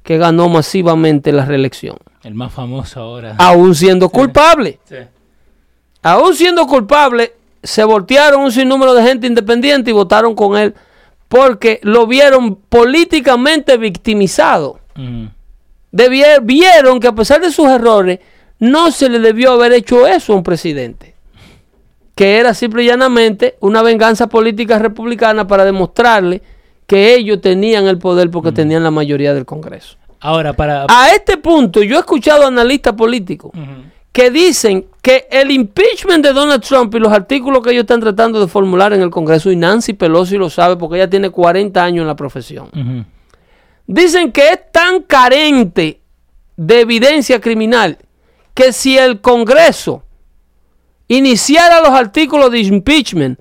Que ganó masivamente la reelección, El más famoso ahora. aún siendo culpable. Sí. Aún siendo culpable, se voltearon un sinnúmero de gente independiente y votaron con él porque lo vieron políticamente victimizado. Debier- vieron que a pesar de sus errores, no se le debió haber hecho eso a un presidente. Que era simple y llanamente una venganza política republicana para demostrarle que ellos tenían el poder porque tenían la mayoría del Congreso. Ahora, para... A este punto, yo he escuchado analistas políticos. Que dicen que el impeachment de Donald Trump y los artículos que ellos están tratando de formular en el Congreso, y Nancy Pelosi lo sabe porque ella tiene 40 años en la profesión, dicen que es tan carente de evidencia criminal que si el Congreso iniciara los artículos de impeachment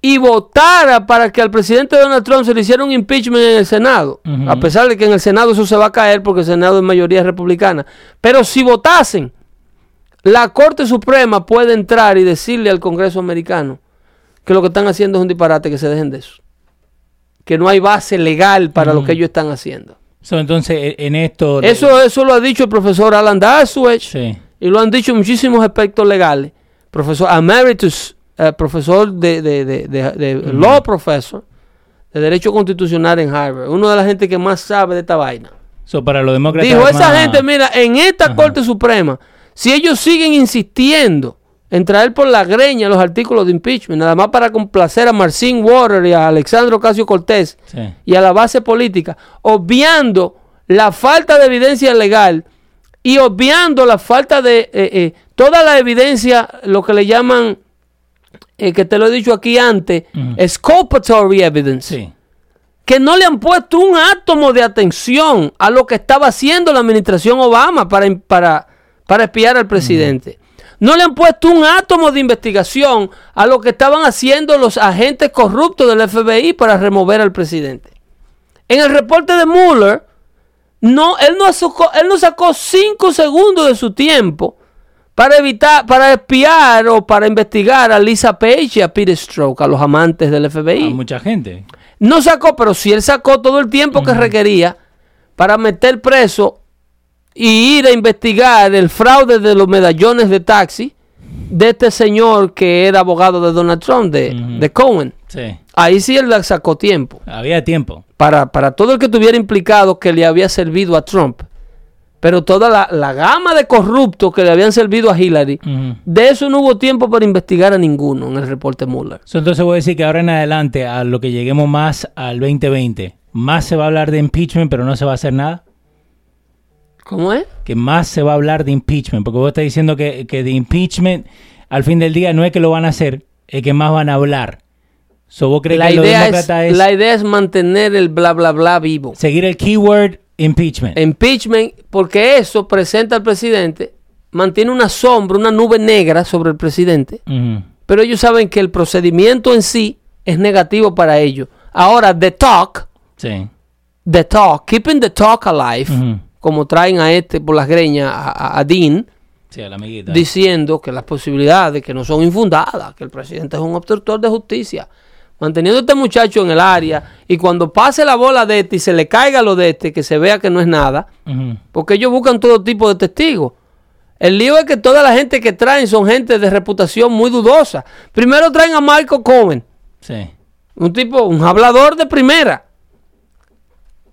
y votara para que al presidente Donald Trump se le hiciera un impeachment en el Senado, a pesar de que en el Senado eso se va a caer porque el Senado es mayoría republicana, pero si votasen, la Corte Suprema puede entrar y decirle al Congreso americano que lo que están haciendo es un disparate, que se dejen de eso. Que no hay base legal para lo que ellos están haciendo. So, entonces, e- en esto... Eso, eso lo ha dicho el profesor Alan Daswich Sí. y lo han dicho muchísimos aspectos legales. Profesor emeritus, eh, profesor de, de, de, de- de- law professor de Derecho Constitucional en Harvard. Uno de la gente que más sabe de esta vaina. So, para los demócratas... Dijo, es esa más- gente, mira, en esta Ajá. Corte Suprema, si ellos siguen insistiendo en traer por la greña los artículos de impeachment, nada más para complacer a Marcin Water y a Alexandro Ocasio Cortés Sí. y a la base política, obviando la falta de evidencia legal y obviando la falta de eh, eh, toda la evidencia, lo que le llaman, eh, que te lo he dicho aquí antes, exculpatory evidence, Sí. que no le han puesto un átomo de atención a lo que estaba haciendo la administración Obama para, para, para espiar al presidente. No le han puesto un átomo de investigación a lo que estaban haciendo los agentes corruptos del FBI para remover al presidente. En el reporte de Mueller, no, él, no sacó, él no sacó cinco segundos de su tiempo para evitar, para espiar o para investigar a Lisa Page y a Peter Stroke, a los amantes del A FBI. mucha gente. No sacó, pero sí él sacó todo el tiempo que requería para meter preso y ir a investigar el fraude de los medallones de taxi de este señor que era abogado de Donald Trump, de, de Cohen. Sí. Ahí sí él sacó tiempo Había tiempo. para, para todo el que estuviera implicado que le había servido a Trump. Pero toda la, la gama de corruptos que le habían servido a Hillary, de eso no hubo tiempo para investigar a ninguno en el reporte Mueller. Entonces voy a decir que ahora en adelante, a lo que lleguemos más al 2020, más se va a hablar de impeachment, pero no se va a hacer nada. ¿Cómo es? Que más se va a hablar de impeachment, porque vos estás diciendo que, que de impeachment, al fin del día, no es que lo van a hacer, es que más van a hablar. So, ¿Vos crees La que idea, es, es, la idea es mantener el bla bla bla vivo. seguir el keyword impeachment? Impeachment, porque eso presenta al presidente, mantiene una sombra, una nube negra sobre el presidente, pero ellos saben que el procedimiento en sí es negativo para ellos. Ahora, the talk, Sí. the talk, keeping the talk alive, Ujú. Como traen a este por las greñas, a, a- Dean, Sí, a la amiguita. diciendo que las posibilidades que no son infundadas, que el presidente es un obstructor de justicia, manteniendo a este muchacho en el área y cuando pase la bola de este y se le caiga lo de este, que se vea que no es nada, porque ellos buscan todo tipo de testigos. El lío es que toda la gente que traen son gente de reputación muy dudosa. Primero traen a Michael Cohen, Sí. un tipo, un hablador de primera,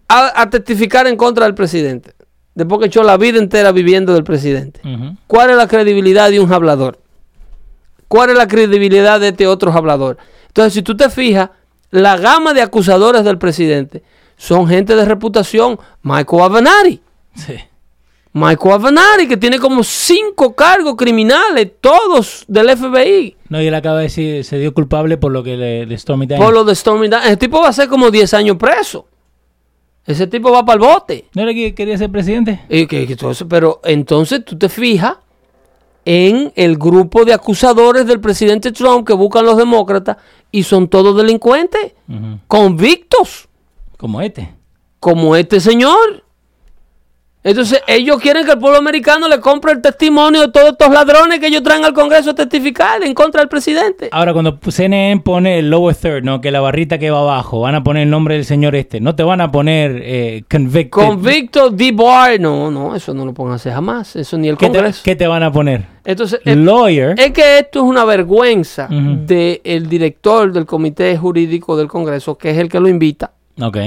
a, a testificar en contra del presidente. Después que echó la vida entera viviendo del presidente. ¿Cuál es la credibilidad de un hablador? ¿Cuál es la credibilidad de este otro hablador? Entonces, si tú te fijas, la gama de acusadores del presidente son gente de reputación. Michael Avenatti. Sí. Michael Avenatti, que tiene como cinco cargos criminales, todos del FBI. No, y él acaba de decir, se dio culpable por lo que le de Stormy Daniels. Por lo de Stormy Daniels. Ese tipo va a ser como 10 años preso. Ese tipo va para el bote. ¿No era que quería ser presidente? Y que- pero entonces tú te fijas en el grupo de acusadores del presidente Trump que buscan los demócratas y son todos delincuentes, convictos, Como este. como este señor. Entonces ellos quieren que el pueblo americano le compre el testimonio de todos estos ladrones que ellos traen al Congreso a testificar en contra del presidente. Ahora, cuando CNN pone el lower third, ¿no? Que la barrita que va abajo, van a poner el nombre del señor este. No te van a poner eh, convicted. Convicto D. Barr, no, no, eso no lo pongan jamás, eso ni el ¿Qué te, Congreso. qué te van a poner? Entonces, eh, Lawyer. Es que esto es una vergüenza Ujú. del director del comité jurídico del Congreso, que es el que lo invita, Ok.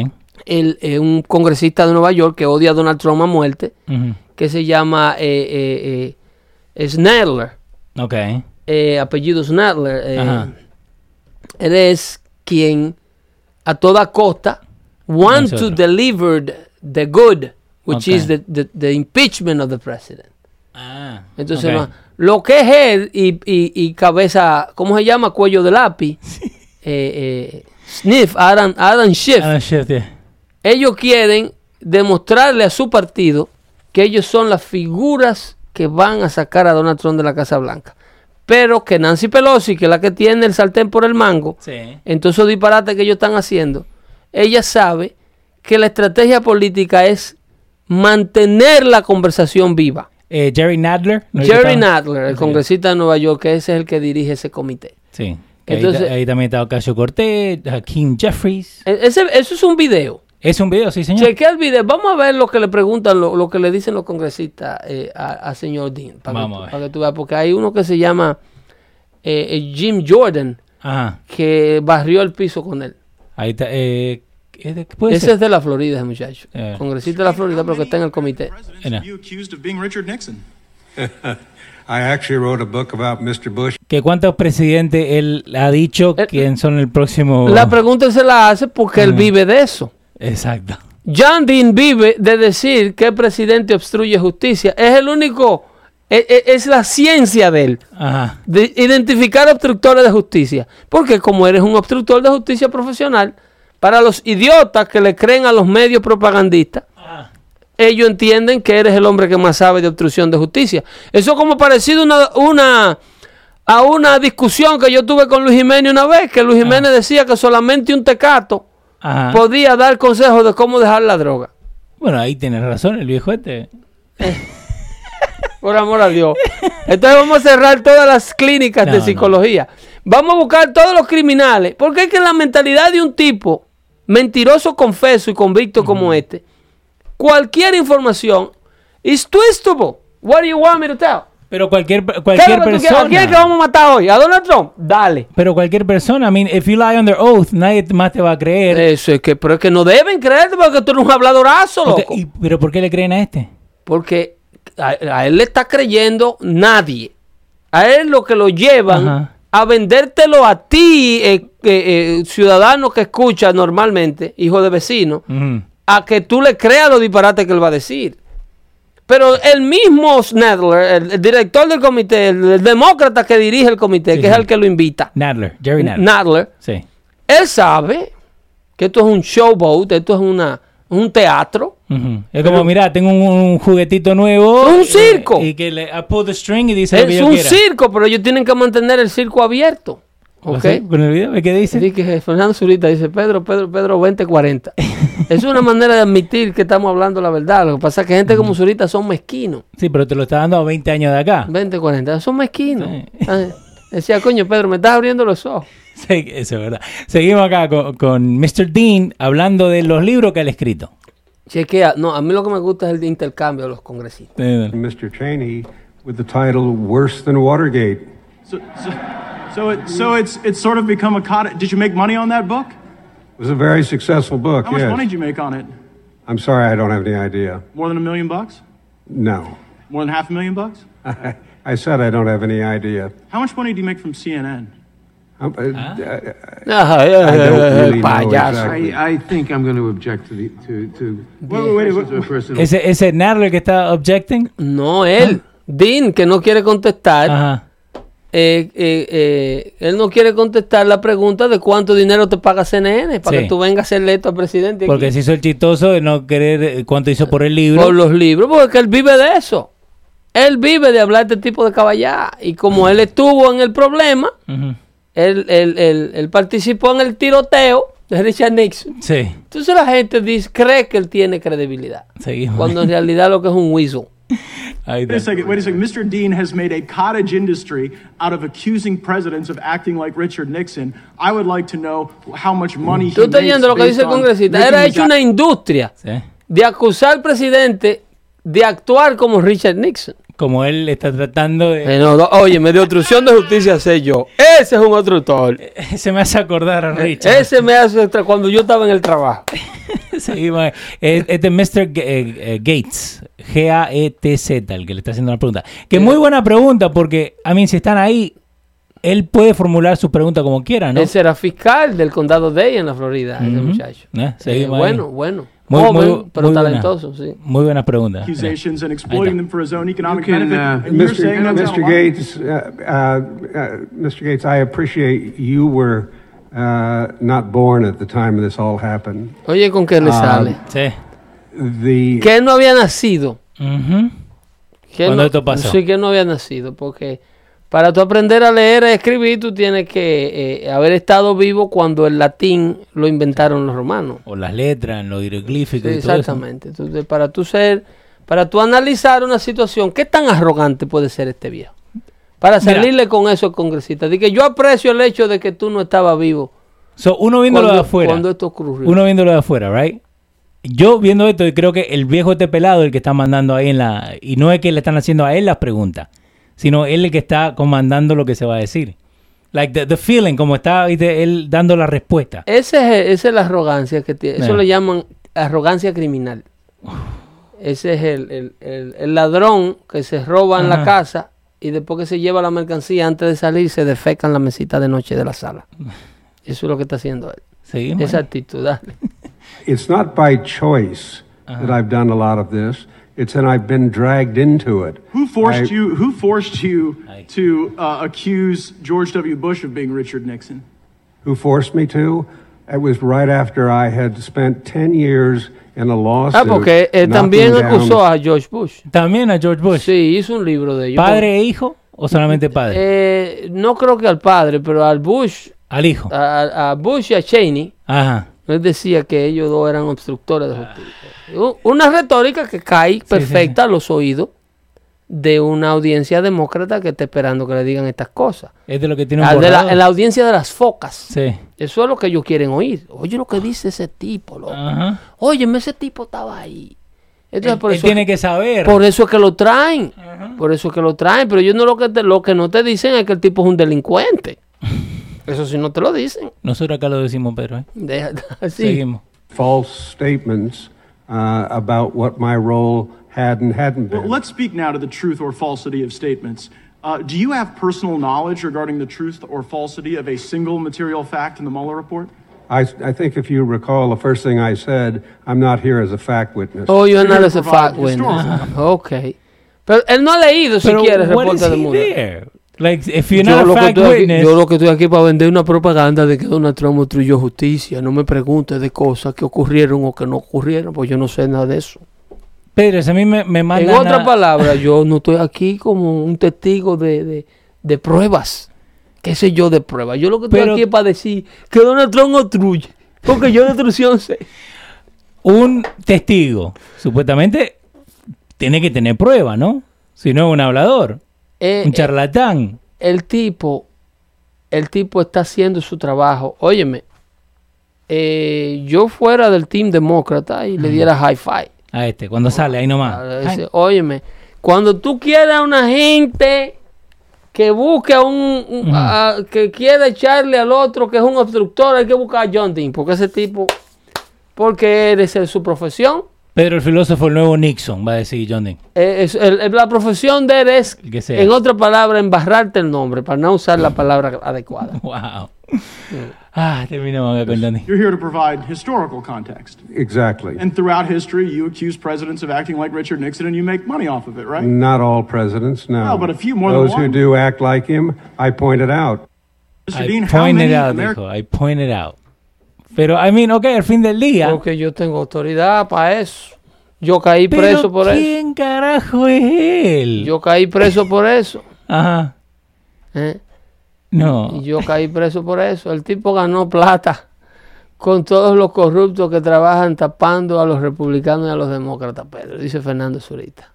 El, eh, un congresista de Nueva York que odia a Donald Trump a muerte, Ujú. que se llama eh, eh, eh, Snedler, Ok. eh, apellido Snedler. eh, Ajá. él es quien a toda costa want to deliver the good, which Ok. is the, the- the impeachment of the president. Ah. Entonces, ok. ma- lo que es él y, y- y cabeza, ¿cómo se llama? Cuello de lápiz. eh, eh, Sniff, Adam, Adam Schiff. Adam Schiff, yeah. Ellos quieren demostrarle a su partido que ellos son las figuras que van a sacar a Donald Trump de la Casa Blanca. Pero que Nancy Pelosi, que es la que tiene el sartén por el mango, Sí. entonces esos disparates que ellos están haciendo, ella sabe que la estrategia política es mantener la conversación viva. Eh, Jerry Nadler. ¿no? Jerry Nadler, el Sí. congresista de Nueva York, que ese es el que dirige ese comité. Sí. Ahí Entonces- ahí, también está Ocasio Cortez, Hakeem Jeffries. E- Ese, eso es un video. Es un video, sí, señor. Chequea el video. Vamos a ver lo que le preguntan, lo, lo que le dicen los congresistas eh, a, a señor Dean. Para Vamos a que, ver. para que tú veas, porque hay uno que se llama eh, eh, Jim Jordan, Ajá. que barrió el piso con él. Ahí está. Eh, ¿qué de- qué puede Ese ser? es de la Florida, ese muchacho. Eh. Congresista de la Florida, pero que está en el comité. Mira. You accused of being Richard Nixon. I actually wrote a book about Mr. Bush. ¿Que ¿Cuántos presidentes él ha dicho Eh, quién son el próximo? La pregunta se la hace porque él Ujú. vive de eso. Exacto. John Dean vive de decir que el presidente obstruye justicia. Es el único, e- e- es, la ciencia de él, Ajá. de identificar obstructores de justicia. Porque como eres un obstructor de justicia profesional, para los idiotas que le creen a los medios propagandistas, ellos entienden que eres el hombre que más sabe de obstrucción de justicia. Eso como parecido una, una, a una discusión que yo tuve con Luis Jiménez una vez, que Luis Jiménez decía que solamente un tecato Ajá. podía dar consejos de cómo dejar la droga. Bueno, ahí tienes razón, el viejo este. Por amor a Dios. Entonces vamos a cerrar todas las clínicas No, de no. psicología. Vamos a buscar todos los criminales. Porque es que la mentalidad de un tipo mentiroso, confeso y convicto como este, cualquier información is twistable. What do you want me to tell? Pero cualquier, ¿Qué es cualquier quieres? ¿A quién es que persona. vamos a matar hoy? ¿A Donald Trump? Dale. Pero cualquier persona, I mean, if you lie under oath, nadie más te va a creer. Eso es que, pero es que no deben creerte porque tú eres un habladorazo, loco. y- pero ¿por qué le creen a este? Porque a, a él le está creyendo nadie. A él lo que lo llevan Ajá. a vendértelo a ti, eh, eh, eh, ciudadano que escucha normalmente, hijo de vecino, a que tú le creas los disparates que él va a decir. Pero el mismo Snedler, el, el director del comité, el, el demócrata que dirige el comité, Sí, que sí. es el que lo invita, Nadler, Jerry Nadler. Nadler, sí. él sabe que esto es un showboat, esto es una, un teatro. Es como, mira, tengo un, un juguetito nuevo. Es un eh, circo. Y que le I pull the string y dice lo que Es yo un quiera. circo, pero ellos tienen que mantener el circo abierto. ¿O ¿Ok? sea, Con el video, ¿qué dice? Así que Fernando Zurita dice, Pedro, Pedro, Pedro, 2040. es una manera de admitir que estamos hablando la verdad. Lo que pasa es que gente como Zurita son mezquinos. Sí, pero te lo está dando a 20 años de acá. 2040, son mezquinos. Sí. Ah, Decía, coño, Pedro, me estás abriendo los ojos. Sí, eso es verdad. Seguimos acá con, con Mr. Dean hablando de los libros que él ha escrito. Chequea, no, a mí lo que me gusta es el de intercambio de los congresistas. Mr. Cheney with the title Worse Than Watergate. So, so, so, it, so it's, it's sort of become a cottage. Did you make money on that book? It was a very successful book, How much yes. money did you make on it? I'm sorry, I don't have any idea. More than a million bucks? No. More than half a million bucks? I said I don't have any idea. How much money do you make from CNN? Um, uh, uh, Ajá, I don't really know exactly. I, I think I'm going to object to the to to Wait, wait, wait. wait, to a wait. personal. ese, ese Nadler que está objecting. No, él. Dean, que no quiere contestar. Ajá. Eh, eh, eh, él no quiere contestar la pregunta de cuánto dinero te paga CNN para Sí. que tú vengas a ser electo a presidente. aquí. Porque se hizo el chistoso de no querer eh, cuánto hizo por el libro. Por los libros, porque él vive de eso. Él vive de hablar de este tipo de caballá. Y como él estuvo en el problema, él, él- él- él participó en el tiroteo de Richard Nixon. Sí, Entonces la gente dice, cree que él tiene credibilidad. seguimos. Cuando en realidad lo que es un weasel. Wait a second, wait a second. Mr. Dean has made a cottage industry out of accusing presidents of acting like Richard Nixon. I would like to know how much money he Tú estás oyendo lo que dice el on congresista. Era hecho una industria Sí. de acusar al presidente de actuar como Richard Nixon. Como él está tratando de... Eh, no, no, oye, me dio obstrucción de justicia sé yo. Ese es un obstructor. Se me hace acordar a Richard. Ese me hace cuando yo estaba en el trabajo. Seguimos. Es Mr. G- eh, eh, Gates, G-A-E-T-Z, el que le está haciendo la pregunta. Que muy buena pregunta, porque, a mí, si están ahí, él puede formular su pregunta como quiera, ¿no? Ese era fiscal del condado Day en la Florida, ese muchacho. Eh, Eh, ahí. bueno, bueno. Muy- Joven, muy- pero muy buena. talentoso, sí. Muy buena pregunta. accusations and exploiting them for his own economic You can, benefit. uh, and you're Mr. Mr. allowed? Gates, uh, uh, uh, Mr. Gates, I appreciate you were uh, not born at the time this all happened. Oye, ¿con qué le sale? Sí. The Que él no había nacido. Ujú. Que ¿Cuándo no- esto pasó? Sí, que él no había nacido. Porque para tú aprender a leer y escribir, tú tienes que eh, haber estado vivo cuando el latín lo inventaron los romanos. O las letras, los Sí, hieroglíficos y todo eso. exactamente. Entonces, para tú ser, para tú analizar una situación, ¿qué tan arrogante puede ser este viejo? Para Mira. salirle con eso al congresista. De que yo aprecio el hecho de que tú no estabas vivo So, uno viéndolo cuando, de afuera. cuando esto ocurrió. Uno viéndolo de afuera, right? Yo viendo esto, y creo que el viejo este pelado el que está mandando ahí en la... Y no es que le están haciendo a él las preguntas, sino él el que está comandando lo que se va a decir. Like the, the feeling, como está él dando la respuesta. Ese es, esa es la arrogancia que tiene. Eso Eh. le llaman arrogancia criminal. Ese es el, el- el- el ladrón que se roba en la casa y después que se lleva la mercancía antes de salir se defeca en la mesita de noche de la sala. Eso es lo que está haciendo él. Seguimos. Esa actitud, dale. It's not by choice that I've done a lot of this. It's that I've been dragged into it. Who forced I- you? Who forced you to uh, accuse George W. Bush of being Richard Nixon? Who forced me to? It was right after I had spent 10 years in a lawsuit. Ah, porque knocking también down- acusó a George Bush. También a George Bush. Sí, hizo un libro de ellos. ¿Padre e hijo o solamente padre? Eh, no creo que al padre, pero al Bush, Al hijo. a, a Bush y a Cheney, Ajá. él decía que ellos dos eran obstructores de justicia. Una retórica que cae perfecta a los oídos de una audiencia demócrata que está esperando que le digan estas cosas. Es de lo que tiene un de la, en la audiencia de las focas. Sí. Eso es lo que ellos quieren oír. Oye lo que dice ese tipo, loco. Ajá. Óyeme, ese tipo estaba ahí. Entonces, Él, por, él eso, tiene que saber. por eso es que lo traen. Por eso es que lo traen. Pero ellos no lo que, te- lo que no te dicen es que el tipo es un delincuente. Eso sí no te lo dicen. Nosotros acá lo decimos, Pedro. ¿eh? Deja- sí. Seguimos. false statements uh, about what my role had and hadn't been. Well, let's speak now to the truth or falsity of statements. Uh, do you have personal knowledge regarding the truth or falsity of a single material fact in the Mueller report? I, I think if you recall, the first thing I said, I'm not here as a fact witness. Oh, you're You're not as a fact witness. Ok. Pero él no ha leído Pero siquiera el what reporte is de Mueller. there? Like, if you're Yo not a que fact aquí, witness, yo lo que estoy aquí para vender una propaganda de que Donald Trump obstruyó justicia. No me preguntes de cosas que ocurrieron o que no ocurrieron, pues yo no sé nada de eso. Pedro, a mí me, me En mandan otras a- palabras, yo no estoy aquí como un testigo de, de- de pruebas. ¿Qué sé yo de pruebas? Yo lo que estoy Pero- aquí es para decir que Donald Trump obstruye. Porque yo de obstrucción sé. un testigo, supuestamente, tiene que tener prueba, ¿no? Si no es un hablador, Eh, un charlatán. el tipo, el tipo está haciendo su trabajo. Óyeme, eh, yo fuera del team demócrata y le diera high five. A este, cuando sale, ahí nomás. Ah, ese, óyeme, cuando tú quieras una gente que busque a un, un- a- que quiera echarle al otro que es un obstructor, hay que buscar a John Dean, porque ese tipo, porque él es su profesión, Pedro el filósofo, el nuevo Nixon, va a decir John Dean. eh, es- el- el- la profesión de él es, que sea. en otra palabra, embarrarte el nombre, para no usar la palabra adecuada. Wow. Ah, terminamos con John Dean. You're here to provide historical context. Exactly. And throughout history, you accuse presidents of acting like Richard Nixon and you make money off of it, right? Not all presidents, no. Well, but a few more than Those who one. do act like him, I pointed out. Mr. I Dean, pointed out, Ameri- dijo. I pointed out. Pero, I mean, ok, al fin del día. Porque yo tengo autoridad para eso. Yo caí pero preso por eso. ¿quién carajo es él? Yo caí preso por eso. Ajá. ¿eh? No. Y yo caí preso por eso. El tipo ganó plata con todos los corruptos que trabajan tapando a los republicanos y a los demócratas, Pedro, dice Fernando Zurita.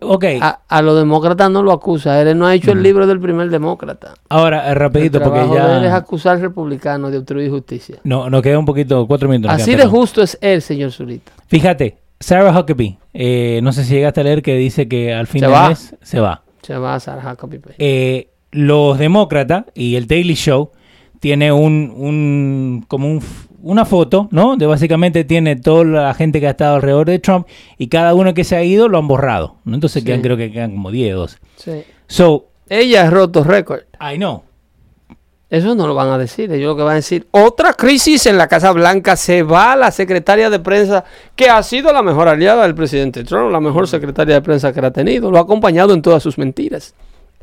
Ok, A, a los demócratas no lo acusa, él no ha hecho el libro del primer demócrata. ahora eh, El rapidito porque trabajo de él es ya acusar republicanos de obstruir justicia. no, nos queda un poquito, cuatro minutos. Así de perdón. justo es él, señor Zurita. Fíjate, Sarah Huckabee, eh, no sé si llegaste a leer que dice que al fin Se del va. mes se va. Se va a Sarah Huckabee. Eh, los demócratas y el Daily Show tiene un, un como un una foto, ¿no? De básicamente tiene toda la gente que ha estado alrededor de Trump y cada uno que se ha ido lo han borrado, ¿no? Entonces Sí. quedan, creo que quedan como 10, 12. Sí. So, Ella ha roto récord. I know. Eso no lo van a decir. Ellos lo que van a decir, otra crisis en la Casa Blanca, se va la secretaria de prensa, que ha sido la mejor aliada del presidente Trump, la mejor secretaria de prensa que ha tenido, lo ha acompañado en todas sus mentiras.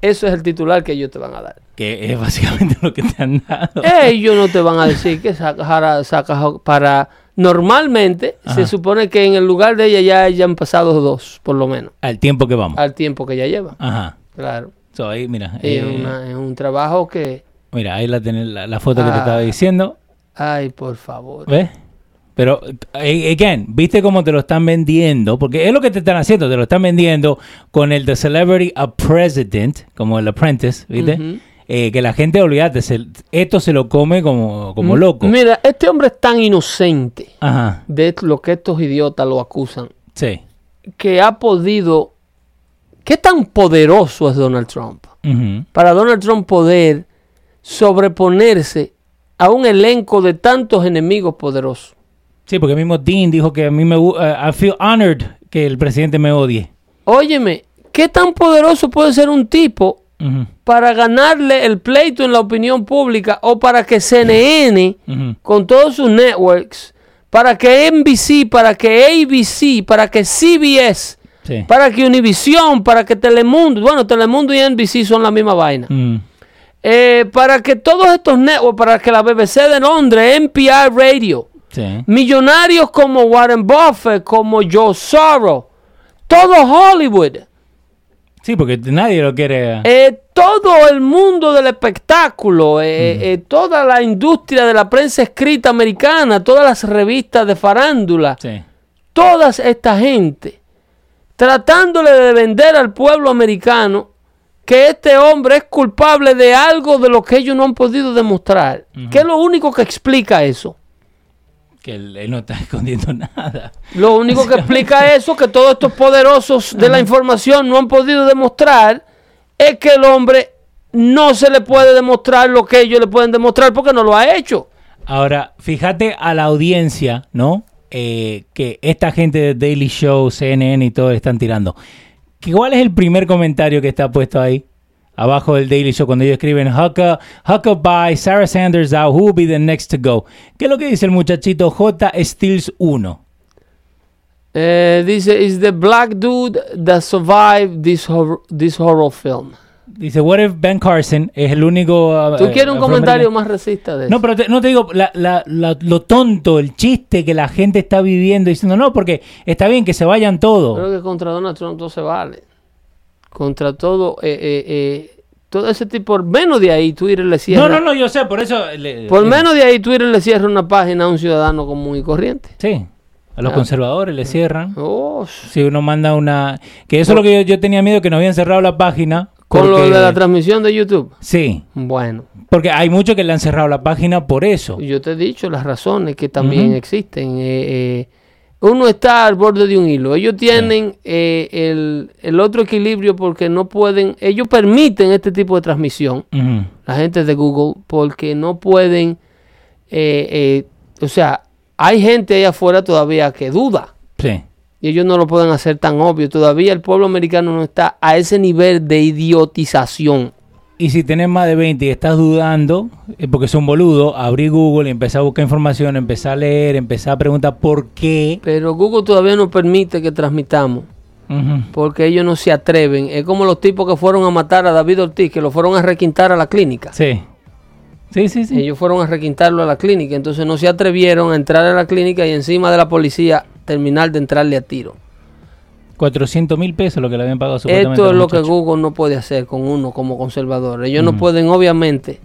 Eso es el titular que ellos te van a dar. Que es básicamente lo que te han dado. Ellos no te van a decir que saca, jara- saca para... Normalmente se supone que en el lugar de ella ya hayan pasado dos, por lo menos, Al tiempo que vamos. al tiempo que ella lleva. Ajá. Claro. So, ahí, mira. Y es, eh, una- es un trabajo que... Mira, ahí la, tenés, la, la foto que te Ah. estaba diciendo. Ay, por favor. ¿Ves? Pero, eh, again, ¿viste cómo te lo están vendiendo? Porque es lo que te están haciendo, te lo están vendiendo con el The Celebrity a President, como el Apprentice, ¿viste? Eh, que la gente, olvídate, se- esto se lo come como, como loco. Mira, este hombre es tan inocente Ajá, de lo que estos idiotas lo acusan, sí. que ha podido... ¿Qué tan poderoso es Donald Trump? Para Donald Trump poder sobreponerse a un elenco de tantos enemigos poderosos. Sí, porque el mismo Dean dijo que a mí me... eh, I feel honored que el presidente me odie. Óyeme, ¿qué tan poderoso puede ser un tipo para ganarle el pleito en la opinión pública o para que CNN, con todos sus networks, para que NBC, para que ABC, para que CBS, Sí. para que Univision, para que Telemundo, bueno, Telemundo y NBC son la misma vaina. Mm. Eh, para que todos estos networks, para que la BBC de Londres, NPR Radio, Sí. millonarios como Warren Buffett, como Joe Soros, todo Hollywood, Sí, porque nadie lo quiere. eh, todo el mundo del espectáculo, eh, eh, toda la industria de la prensa escrita americana, todas las revistas de farándula, Sí. toda esta gente tratándole de vender al pueblo americano que este hombre es culpable de algo de lo que ellos no han podido demostrar. ¿Qué es lo único que explica eso? Que él, él no está escondiendo nada. Lo único que explica eso, que todos estos poderosos de la información no han podido demostrar, es que el hombre no se le puede demostrar lo que ellos le pueden demostrar porque no lo ha hecho. Ahora, fíjate a la audiencia, ¿no? Eh, que esta gente de Daily Show, CNN y todo están tirando. ¿Qué- ¿Cuál es el primer comentario que está puesto ahí? Abajo del Daily Show, cuando ellos escriben Hucka, Hucka by Sarah Sanders out, who will be the next to go? ¿Qué es lo que dice el muchachito J. Steels 1? Eh, dice, is the black dude that survived this, hor- this horror film. Dice, what if Ben Carson es el único... uh, ¿Tú eh, quieres un afroamericano? comentario más racista de eso? No, pero te- no te digo la- la- la- lo tonto, el chiste que la gente está viviendo diciendo, no, porque está bien que se vayan todos. Creo que contra Donald Trump todo se vale. Contra todo, eh, eh, eh, todo ese tipo, por menos de ahí Twitter le cierra. No, no, no, yo sé, por eso... le- Por eh, menos de ahí Twitter le cierra una página a un ciudadano común y corriente. Sí, a los Ah. conservadores le cierran. Oh, Si uno manda una... Que eso es lo que yo, yo tenía miedo, que nos habían cerrado la página. con lo de la transmisión de YouTube. Sí, Bueno, porque hay muchos que le han cerrado la página por eso. yo te he dicho las razones que también existen. Eh, eh, uno está al borde de un hilo. Ellos tienen eh, el, el otro equilibrio porque no pueden, ellos permiten este tipo de transmisión, la gente de Google, porque no pueden, eh, eh, o sea, hay gente ahí afuera todavía que duda. Sí. Y ellos no lo pueden hacer tan obvio. Todavía el pueblo americano no está a ese nivel de idiotización. Y si tenés más de 20 y estás dudando, porque son boludo, abrí Google y empezar a buscar información, empezar a leer, empezar a preguntar por qué. Pero Google todavía no permite que transmitamos. Porque ellos no se atreven. Es como los tipos que fueron a matar a David Ortiz, que lo fueron a requintar a la clínica. Sí. Sí, sí, sí. Ellos fueron a requintarlo a la clínica. Entonces no se atrevieron a entrar a la clínica y encima de la policía terminar de entrarle a tiro. 400 mil pesos lo que le habían pagado supuestamente Esto es lo que. Google no puede hacer con uno como conservador. Ellos Mm. no pueden, obviamente,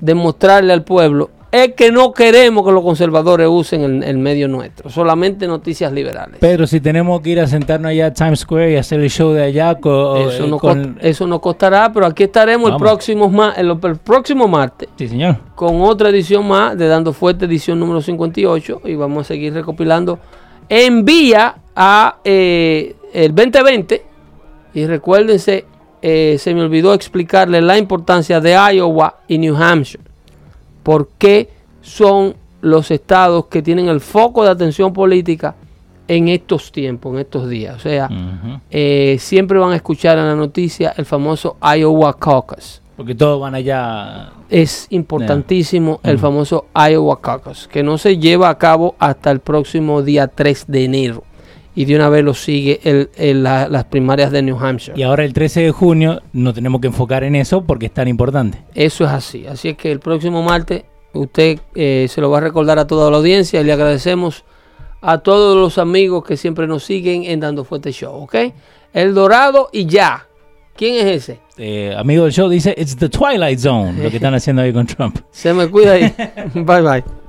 demostrarle al pueblo es que no queremos que los conservadores usen el, el medio nuestro, solamente noticias liberales. Pedro, si tenemos que ir a sentarnos allá a Times Square y hacer el show de allá eso, eh, no con... cost- eso no costará, pero aquí estaremos el próximo, el, el próximo martes Sí, señor. con otra edición más de Dando Fuerte, edición número 58, y vamos a seguir recopilando en vía a eh, el 2020. Y recuérdense, eh, se me olvidó explicarle la importancia de Iowa y New Hampshire. ¿Por qué son los estados que tienen el foco de atención política en estos tiempos, en estos días? O sea, eh, siempre van a escuchar en la noticia el famoso Iowa Caucus Porque todos van allá. es importantísimo el famoso Iowa Caucus, que no se lleva a cabo hasta el próximo día 3 de enero. Y de una vez lo sigue el- el- la- las primarias de New Hampshire. Y ahora el 13 de junio no tenemos que enfocar en eso porque es tan importante. Eso es así. Así es que el próximo martes usted eh, se lo va a recordar a toda la audiencia y le agradecemos a todos los amigos que siempre nos siguen en Dando Fuerte Show, ¿ok? El Dorado y ya. ¿Quién es ese? Eh, amigo del show dice, it's the Twilight Zone, lo que están haciendo ahí con Trump. Se me cuida ahí. bye bye.